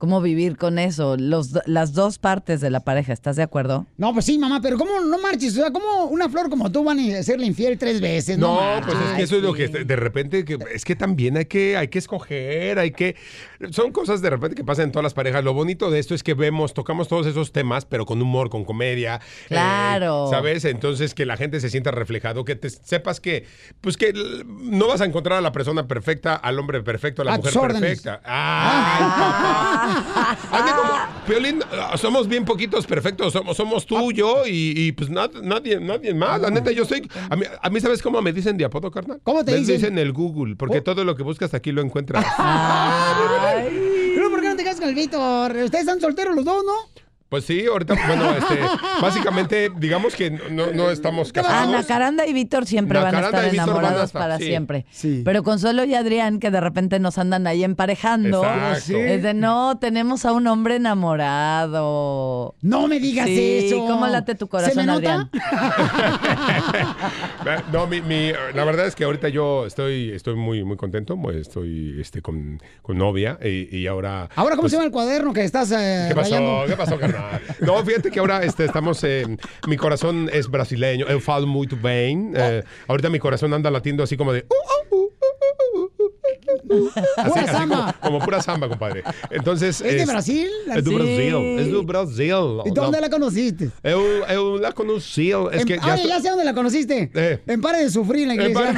cómo vivir con eso. Los, las dos partes de la pareja, ¿estás de acuerdo? No, pues sí, mamá, pero ¿cómo no marches? O sea, ¿cómo una flor como tú van a serle infiel tres veces? No, No, pues es que eso es lo que de repente que es que también hay que hay que escoger, hay que son cosas de repente que pasan en todas las parejas. Lo bonito de esto es que vemos, tocamos todos esos temas, pero con humor, con comedia. eh, Claro. ¿Sabes? Entonces que la gente se sienta reflejado, que te sepas que pues que no vas a encontrar a la persona perfecta, al hombre perfecto, a la A mujer perfecta. Ay, papá. Como, Piolín, ah, somos bien poquitos perfectos. Somos, somos tú, yo y, y, pues nad- nadie, nadie más. La neta, yo soy. A mí, a mí, ¿sabes cómo me dicen de apodo, carnal? ¿Cómo te me dicen? dicen el Google, porque todo lo que buscas aquí lo encuentras. Pero ¿por qué no te casas con el Víctor? Ustedes están solteros los dos, ¿no? Pues sí, ahorita, bueno, este, básicamente, digamos que no, no estamos casados. Ana Caranda y Víctor siempre van a estar a enamorados estar, para sí. siempre. Pero Consuelo y Adrián, que de repente nos andan ahí emparejando, Exacto. Sí. es de no, tenemos a un hombre enamorado. No me digas Sí, eso. ¿Cómo late tu corazón, ¿Se me nota? Adrián? No, mi, mi- la verdad es que ahorita yo estoy, estoy muy, muy contento. Estoy este, con, con novia y, y ahora. Ahora, ¿cómo pues, se llama el cuaderno que estás eh, ¿Qué pasó? rayando? ¿Qué pasó, carnal? No, fíjate que ahora este, estamos. eh, mi corazón es brasileño. Eu falo muito bem. Eh, ahorita mi corazón anda latiendo así como de. uh, uh, uh. Así, Pura así samba. Como, como pura samba, compadre. Entonces. ¿Es de Brasil? Es de Sí. Brasil. Es de Brasil. ¿Y dónde No. la conociste? Eu, eu la conocí. Es En- que ya Oye, estoy- ya sé dónde la conociste. Eh. En Pare de Sufrir, en la iglesia.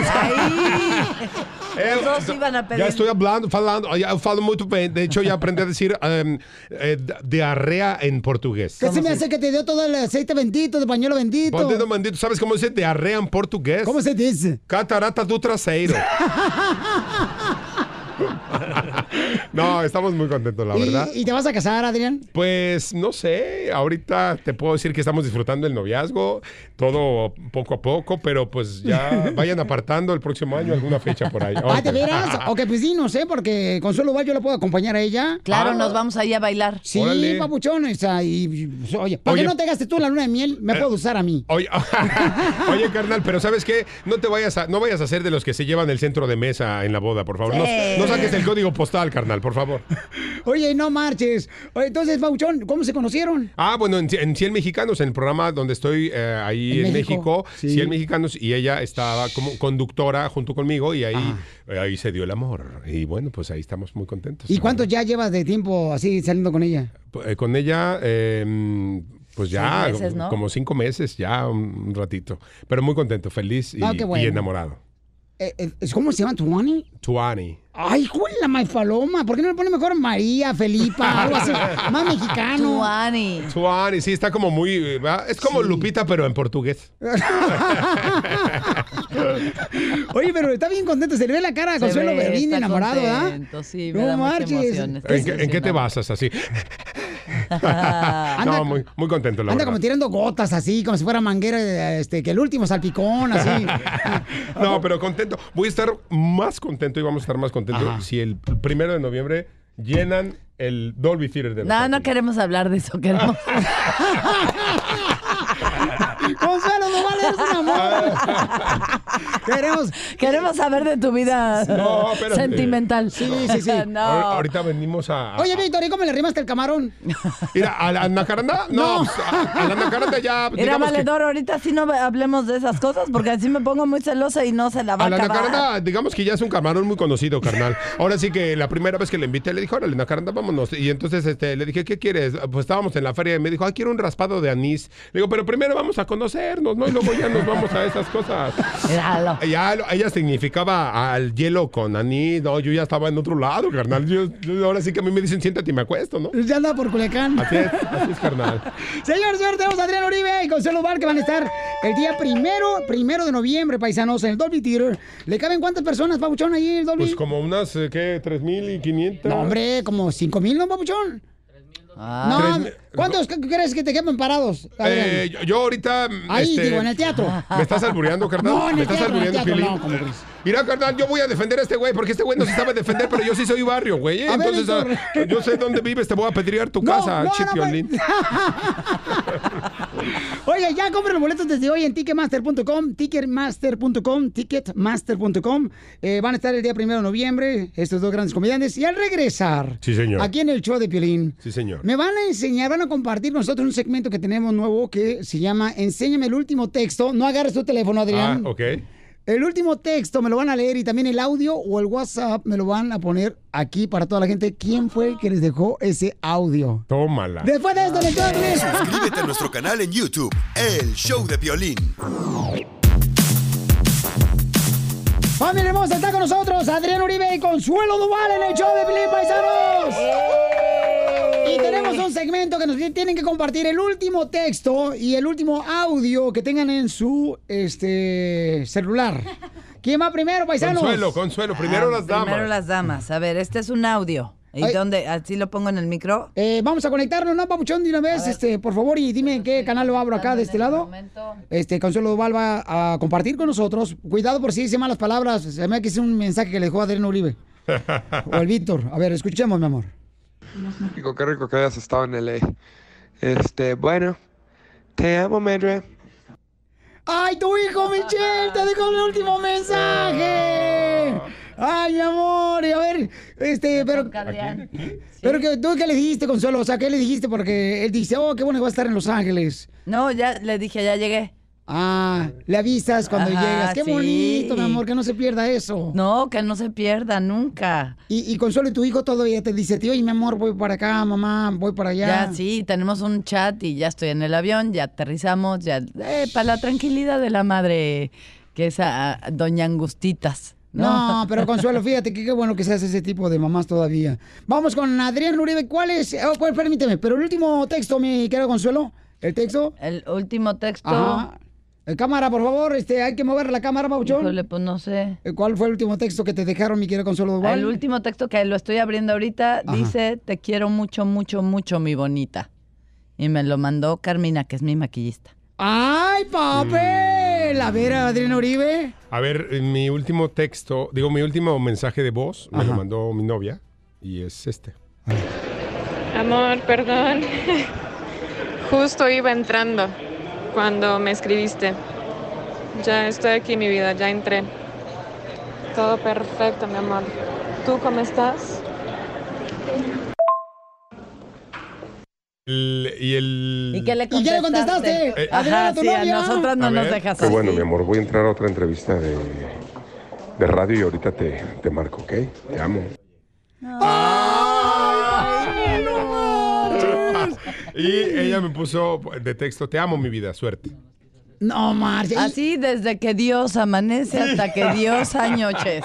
Los dos iban a pedir. Já estou falando, falando, eu falo muito bem. De hecho, já aprendi a dizer em, eh, diarrea en portugués. ¿Qué se me hace que te dio todo el aceite bendito, de pañuelo bendito? Mandito, sabes como dice diarrea em português? Como se dice? Catarata do traseiro. 哈哈哈哈 no, estamos muy contentos, la verdad. ¿Y, y te vas a casar, Adrián? Pues no sé, ahorita te puedo decir que estamos disfrutando el noviazgo, todo poco a poco, pero pues ya vayan apartando el próximo año alguna fecha por ahí. Ah, ¿de veras? Ok, pues sí, no sé, porque Consuelo Val yo la puedo acompañar a ella. Claro, Ah. nos vamos ahí a bailar. Sí, Órale. papuchón, esa, y, pues, oye, ¿para Oye. qué no te gastes tú la luna de miel? Me puedo usar a mí. Oye, oye, carnal, pero ¿sabes qué? No te vayas a, no vayas a ser de los que se llevan el centro de mesa en la boda, por favor. No, no saques el código postal, carnal, por favor. Oye, no marches. Entonces, Papuchón, ¿cómo se conocieron? Ah, bueno, en, en 100 Mexicanos, en el programa donde estoy eh, ahí En en, México, México, sí. 100 Mexicanos, y ella estaba como conductora junto conmigo y ahí, ahí se dio el amor. Y bueno, pues ahí estamos muy contentos. ¿Y cuánto ya llevas de tiempo así saliendo con ella? Eh, con ella, eh, pues ya, Seis meses, ¿no? como cinco meses, ya un, ratito. Pero muy contento, feliz y, Ah, bueno. y enamorado. Eh, ¿Cómo se llama tu Juani? Tuani. Ay, la Maifaloma. ¿Por qué no le pone mejor María, Felipa, algo así? Más mexicano. Tuani. Tuani, sí, está como muy... ¿verdad? Es como Lupita, pero en portugués. Oye, pero está bien contento. Se le ve la cara a Consuelo está enamorado, ¿verdad? contento, sí, me No da marches. ¿En qué, en qué te basas así? no, muy, muy contento, la Anda verdad. como tirando gotas así, como si fuera manguera, este, que el último salpicón, así. No, pero contento. Voy a estar más contento y vamos a estar más contentos si el primero de noviembre llenan el Dolby Theater de Los No, no queremos hablar de eso, queremos. Consuelo, no vale, eres un amor. Queremos. Queremos saber de tu vida No, sentimental. Sí, sí, sí. no. Ahor- Ahorita venimos a... a- Oye, Víctor, ¿y cómo le rimaste el camarón? Mira, ¿a la Nacaranda? No, pues, a, a la Nacaranda ya... Mira, que- Valedor, ahorita sí no hablemos de esas cosas porque así me pongo muy celosa y no se la va a, A la acabar. Nacaranda, digamos que ya es un camarón muy conocido, carnal. Ahora sí que la primera vez que le invité, le dije, órale, Nacaranda, vámonos. Y entonces este, le dije, ¿qué quieres? Pues estábamos en la feria y me dijo, ah, quiero un raspado de anís. Le digo, pero primero vamos a conocernos, ¿no? Y luego ya nos vamos a esas cosas. Míralo. Ya ella significaba al hielo con anís. No, yo ya estaba en otro lado, carnal. Yo, yo ahora sí que a mí me dicen, siéntate y me acuesto, ¿no? Ya anda por Culiacán. Así es, así es, carnal. Señor, señor, tenemos a Adrián Uribe y Consuelo Bar que van a estar el día primero, primero de noviembre, paisanos, en el Dolby Theater. ¿Le caben cuántas personas, Pabuchón, ahí en el Dolby? Pues como unas, eh, ¿qué? ¿3.500? No, hombre, como cinco mil, ¿no, Pabuchón? Ah. No, ¿cuántos crees que te quepan parados? Eh, yo, yo ahorita. Ahí, este, digo, en el teatro. ¿Me estás albureando, carnal? No, en ¿Me el estás teatro, en el albureando, teatro, no. Mira, carnal, yo voy a defender a este güey porque este güey no se sabe defender, pero yo sí soy barrio, güey. ¿eh? A ver, Entonces, Víctor. ah, yo sé dónde vives, te voy a pedrear tu No, casa, no, che, no. Oye, ya compren los boletos desde hoy en Ticketmaster.com, Ticketmaster.com, Ticketmaster.com. Eh, van a estar el día primero de noviembre, estos dos grandes comediantes. Y al regresar, Sí, señor. aquí en el show de Piolín, Sí, señor. me van a enseñar, van a compartir nosotros un segmento que tenemos nuevo que se llama Enséñame el último texto. No agarres tu teléfono, Ah, Adrián. ok. El último texto me lo van a leer y también el audio o el WhatsApp me lo van a poner aquí para toda la gente. ¿Quién fue el que les dejó ese audio? Tómala. Después de esto, le show de Piolín. Suscríbete a nuestro canal en YouTube, El Show de Violín. Familia hermosa, está con nosotros Adrián Uribe y Consuelo Duval en el show de Pilín Paisanos. Segmento que nos tienen que compartir el último texto y el último audio que tengan en su este celular. ¿Quién va primero, paisanos? Consuelo, Consuelo, primero Ah, las damas. Primero las damas. A ver, este es un audio. ¿Y Ay. dónde? ¿Así lo pongo en el micro? Eh, vamos a conectarnos, ¿no, Papuchón? De una vez, este, por favor, y dime en qué canal lo abro acá de este lado. Este, Consuelo Duval va a compartir con nosotros. Cuidado por si dice malas palabras. Se me hace que es un mensaje que le dejó Adrián Uribe. O el Víctor. A ver, escuchemos, mi amor. Rico, qué rico que hayas estado en LA. Este, bueno, te amo, Medre. ¡Ay, tu hijo, Michelle! ¡Te dejó el último mensaje! ¡Ay, mi amor! Y a ver, este, pero... Pero que, tú qué le dijiste, Consuelo, o sea, ¿qué le dijiste? Porque él dice, oh, qué bueno que va a estar en Los Ángeles. No, ya le dije, ya llegué. Ah, le avisas cuando Ajá, llegas. Qué sí. bonito, mi amor, que no se pierda eso. No, que no se pierda nunca. Y, y Consuelo, y tu hijo todavía te dice, tío, oye, mi amor, voy para acá, mamá, voy para allá. Ya, sí, tenemos un chat y ya estoy en el avión, ya aterrizamos, ya, eh, para la tranquilidad de la madre, que es a, a Doña Angustitas. No, ¿no? pero Consuelo, fíjate que qué bueno que seas ese tipo de mamás todavía. Vamos con Adrián Uribe. ¿Cuál es? Oh, pues, permíteme, pero el último texto, mi querido Consuelo. ¿El texto? El último texto. Ajá. Eh, cámara, por favor, este, hay que mover la cámara, Mauchón. Híjole, pues no sé. ¿Cuál fue el último texto que te dejaron, mi querido Consuelo Duval? El último texto que lo estoy abriendo ahorita Ajá. dice, te quiero mucho, mucho, mucho, mi bonita. Y me lo mandó Carmina, que es mi maquillista. ¡Ay, papel! A ver, Adrián Uribe. A ver, eh, mi último texto, digo, mi último mensaje de voz me lo mandó mi novia y es este. Amor, perdón. Justo iba entrando cuando me escribiste. Ya estoy aquí, mi vida, ya entré. Todo perfecto, mi amor. ¿Tú cómo estás? El- y el... ¿Y qué le ¿Y qué le contestaste? Eh, Ajá, sí, a nosotras no A nos dejas así. bueno, mi amor, voy a entrar a otra entrevista de, de radio y ahorita te, te marco, ¿ok? Te amo. Y ella me puso de texto, te amo mi vida, suerte. No, Marcia. Así desde que Dios amanece hasta que Dios anoches.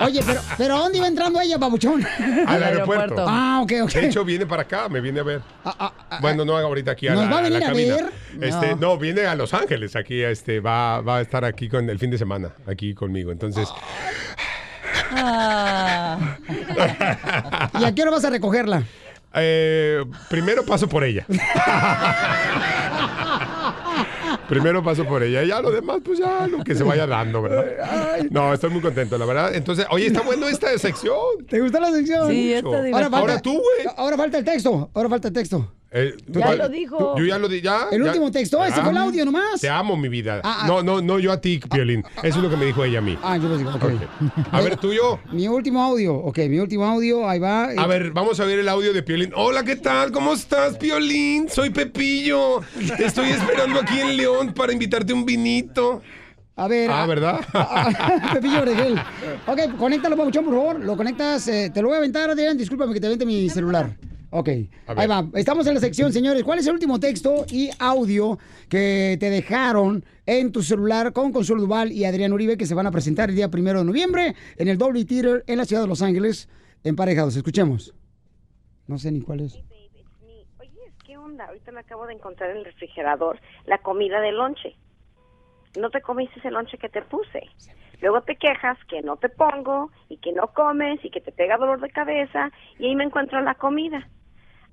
Oye, pero, pero ¿a dónde iba entrando ella, babuchón? Al aeropuerto. Ah, ok, ok. De hecho, viene para acá, me viene a ver. bueno, no ahorita aquí a ¿Nos la, va a a venir a ver? Este, No. no. viene a Los Ángeles, aquí, este, va, va a estar aquí con el fin de semana, aquí conmigo. Entonces, Ah. ¿Y a qué hora vas a recogerla? Eh, primero paso por ella. Primero paso por ella, ya lo demás, pues ya lo que se vaya dando, ¿verdad? No, estoy muy contento, la verdad. Entonces, oye, está bueno esta sección. ¿Te gustó la sección? Sí, está ahora, falta, Ahora tú, güey. Ahora falta el texto. Ahora falta el texto. Eh, tú Ya lo dijo. tú- Yo ya lo di, ya. El ya. último texto, ese fue el audio nomás. Te amo, mi vida. Ah, ah. No, no, no, yo a ti, Piolín. Eso es lo que me dijo ella a mí. Ah, yo les digo, ok. A ver, tuyo. Mi último audio, ok, mi último audio, ahí va. A ver, vamos a ver el audio de Piolín. Hola, ¿qué tal? ¿Cómo estás, Piolín? Soy Pepillo. Te estoy esperando aquí en León para invitarte un vinito. A ver. Ah, ¿verdad? Pepillo Orejel. Ok, conéctalo, Pabuchón, por favor. Lo conectas, eh, te lo voy a aventar, Adrián. Discúlpame que te vente mi celular. Ok, ahí va. Estamos en la sección, señores. ¿Cuál es el último texto y audio que te dejaron en tu celular con Consuelo Duval y Adrián Uribe que se van a presentar el día primero de noviembre en el Dolby Theater en la ciudad de Los Ángeles, emparejados? Escuchemos. No sé ni cuál es. ¿Qué onda? Ahorita me acabo de encontrar en el refrigerador la comida de lonche. No te comiste ese lonche que te puse. Luego te quejas que no te pongo y que no comes y que te pega dolor de cabeza y ahí me encuentro la comida.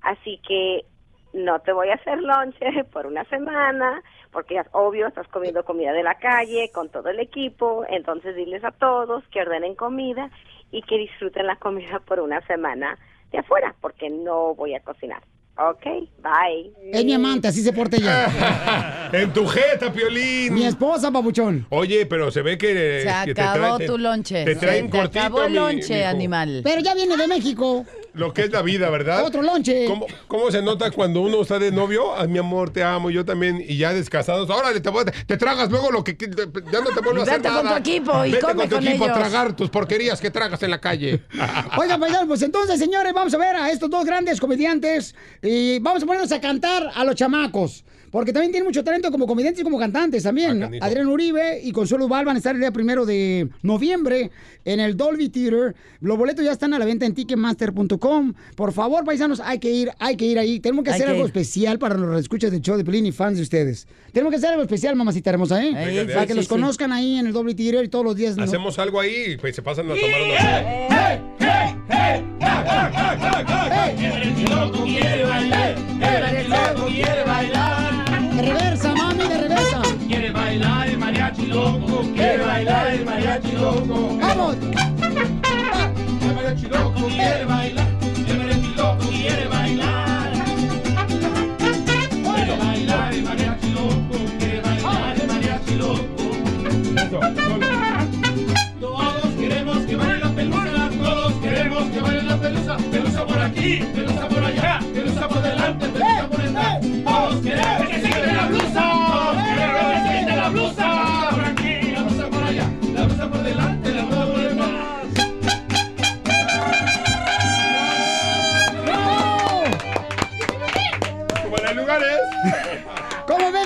Así que no te voy a hacer lonche por una semana porque es obvio, estás comiendo comida de la calle con todo el equipo, entonces diles a todos que ordenen comida y que disfruten la comida por una semana de afuera porque no voy a cocinar. Ok, bye. Es mi amante, así se porta ella. en tu jeta, Piolín. mi esposa, Pabuchón. Oye, pero se ve que. Se que te acabó traen- tu lonche. Te traen Se te cortito. acabó el mi- lonche, animal. Pero ya viene de México. Lo que es la vida, ¿verdad? Otro lonche. ¿Cómo, cómo se nota cuando uno está de novio? Ay, mi amor, te amo, yo también. Y ya descasados, órale, te, te tragas luego lo que... ya no te vuelvo a hacer Vete con tu equipo y Vete come con tu con equipo a ellos. tragar tus porquerías que tragas en la calle. Oigan, pues entonces, señores, vamos a ver a estos dos grandes comediantes y vamos a ponernos a cantar a los chamacos. Porque también tiene mucho talento como comediantes y como cantantes también. canijo. Adrián Uribe y Consuelo Val van a estar el día primero de noviembre en el Dolby Theater. Los boletos ya están a la venta en ticketmaster.com. Por favor, paisanos, hay que ir, hay que ir ahí. Tenemos que Hay hacer que algo ir. especial para los escuchas del show de Pelín y fans de ustedes. Tenemos que hacer algo especial, mamacita hermosa, ¿eh? De para ahí. que Sí, los sí. conozcan ahí en el Dolby Theater y todos los días. ¿no? Hacemos algo ahí, pues se pasan a tomar una. De reversa, mami, de reversa. Quiere bailar el mariachi loco, quiere bailar el mariachi loco. ¡Vamos! El mariachi loco quiere bailar, el mariachi loco quiere bailar. Quiere bailar el mariachi loco, quiere bailar el mariachi loco. Todos queremos que baile la pelusa, todos queremos que baile la pelusa. Pelusa por aquí, pelusa por allá, pelusa por delante, pelusa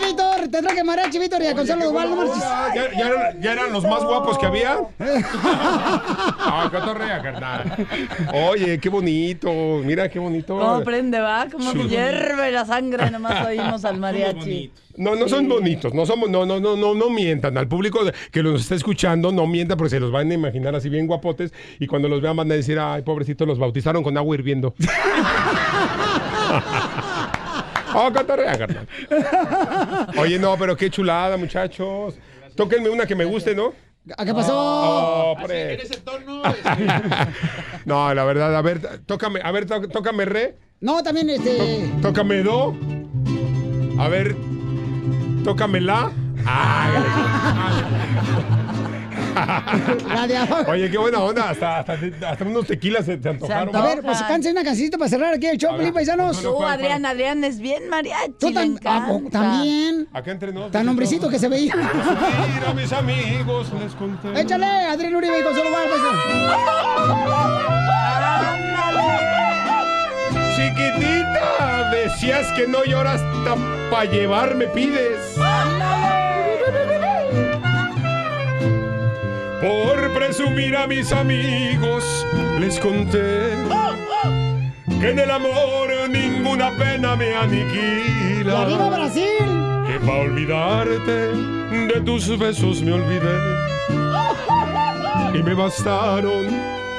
Víctor? Te traje mariachi, Víctor, y a Consuelo Duval, no. ¿Ya, ya eran, ya eran los más guapos que había? Ay, cotorrea, carnal. Oye, qué bonito. Mira qué bonito. ¿Cómo prende, va? Como que hierve la sangre, nomás oímos al mariachi. No, no son bonitos, no somos, no, no, no, no, no mientan. Al público que los está escuchando, no mientan porque se los van a imaginar así bien guapotes y cuando los vean van a decir, ay, pobrecitos, los bautizaron con agua hirviendo. oh, cotorrea, carnal. Oye, no, pero qué chulada, muchachos. Tóquenme una que me guste, ¿no? ¿A qué pasó? Oh, pre- no, la verdad, a ver, tócame, a ver, tó- tócame re, No, también este. tócame do. A ver, tócame la. La de abajo. Oye, qué buena onda. Hasta, hasta, hasta unos tequilas se te antojaron. A ver, pues cánse una cancioncita para cerrar aquí el show, Pelín Paisanos. Tú, Adrián, Adrián es bien mariachi. Tú ah, oh, también. Acá entre nos. Tan hombrecito que se veía. Mira, mis amigos, les conté. Échale, Adrián Uribe y Consuelo Val, Chiquitita, decías que no lloras para llevar, me pides. Por presumir a mis amigos, les conté que en el amor ninguna pena me aniquila. ¡Y arriba Brasil! Que para olvidarte de tus besos me olvidé. Y me bastaron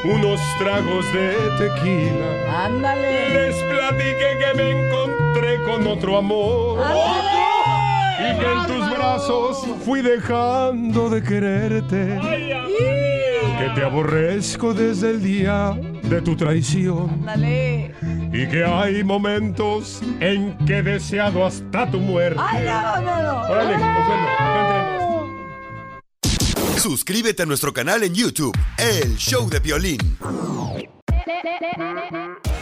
unos tragos de tequila. Ándale. Les platiqué que me encontré con otro amor. Que en tus brazos fui dejando de quererte. Que te aborrezco desde el día de tu traición. Ándale. Y que hay momentos en que he deseado hasta tu muerte. Ay, no, no, no. Órale, nos. Suscríbete a nuestro canal en YouTube, El Show de Violín.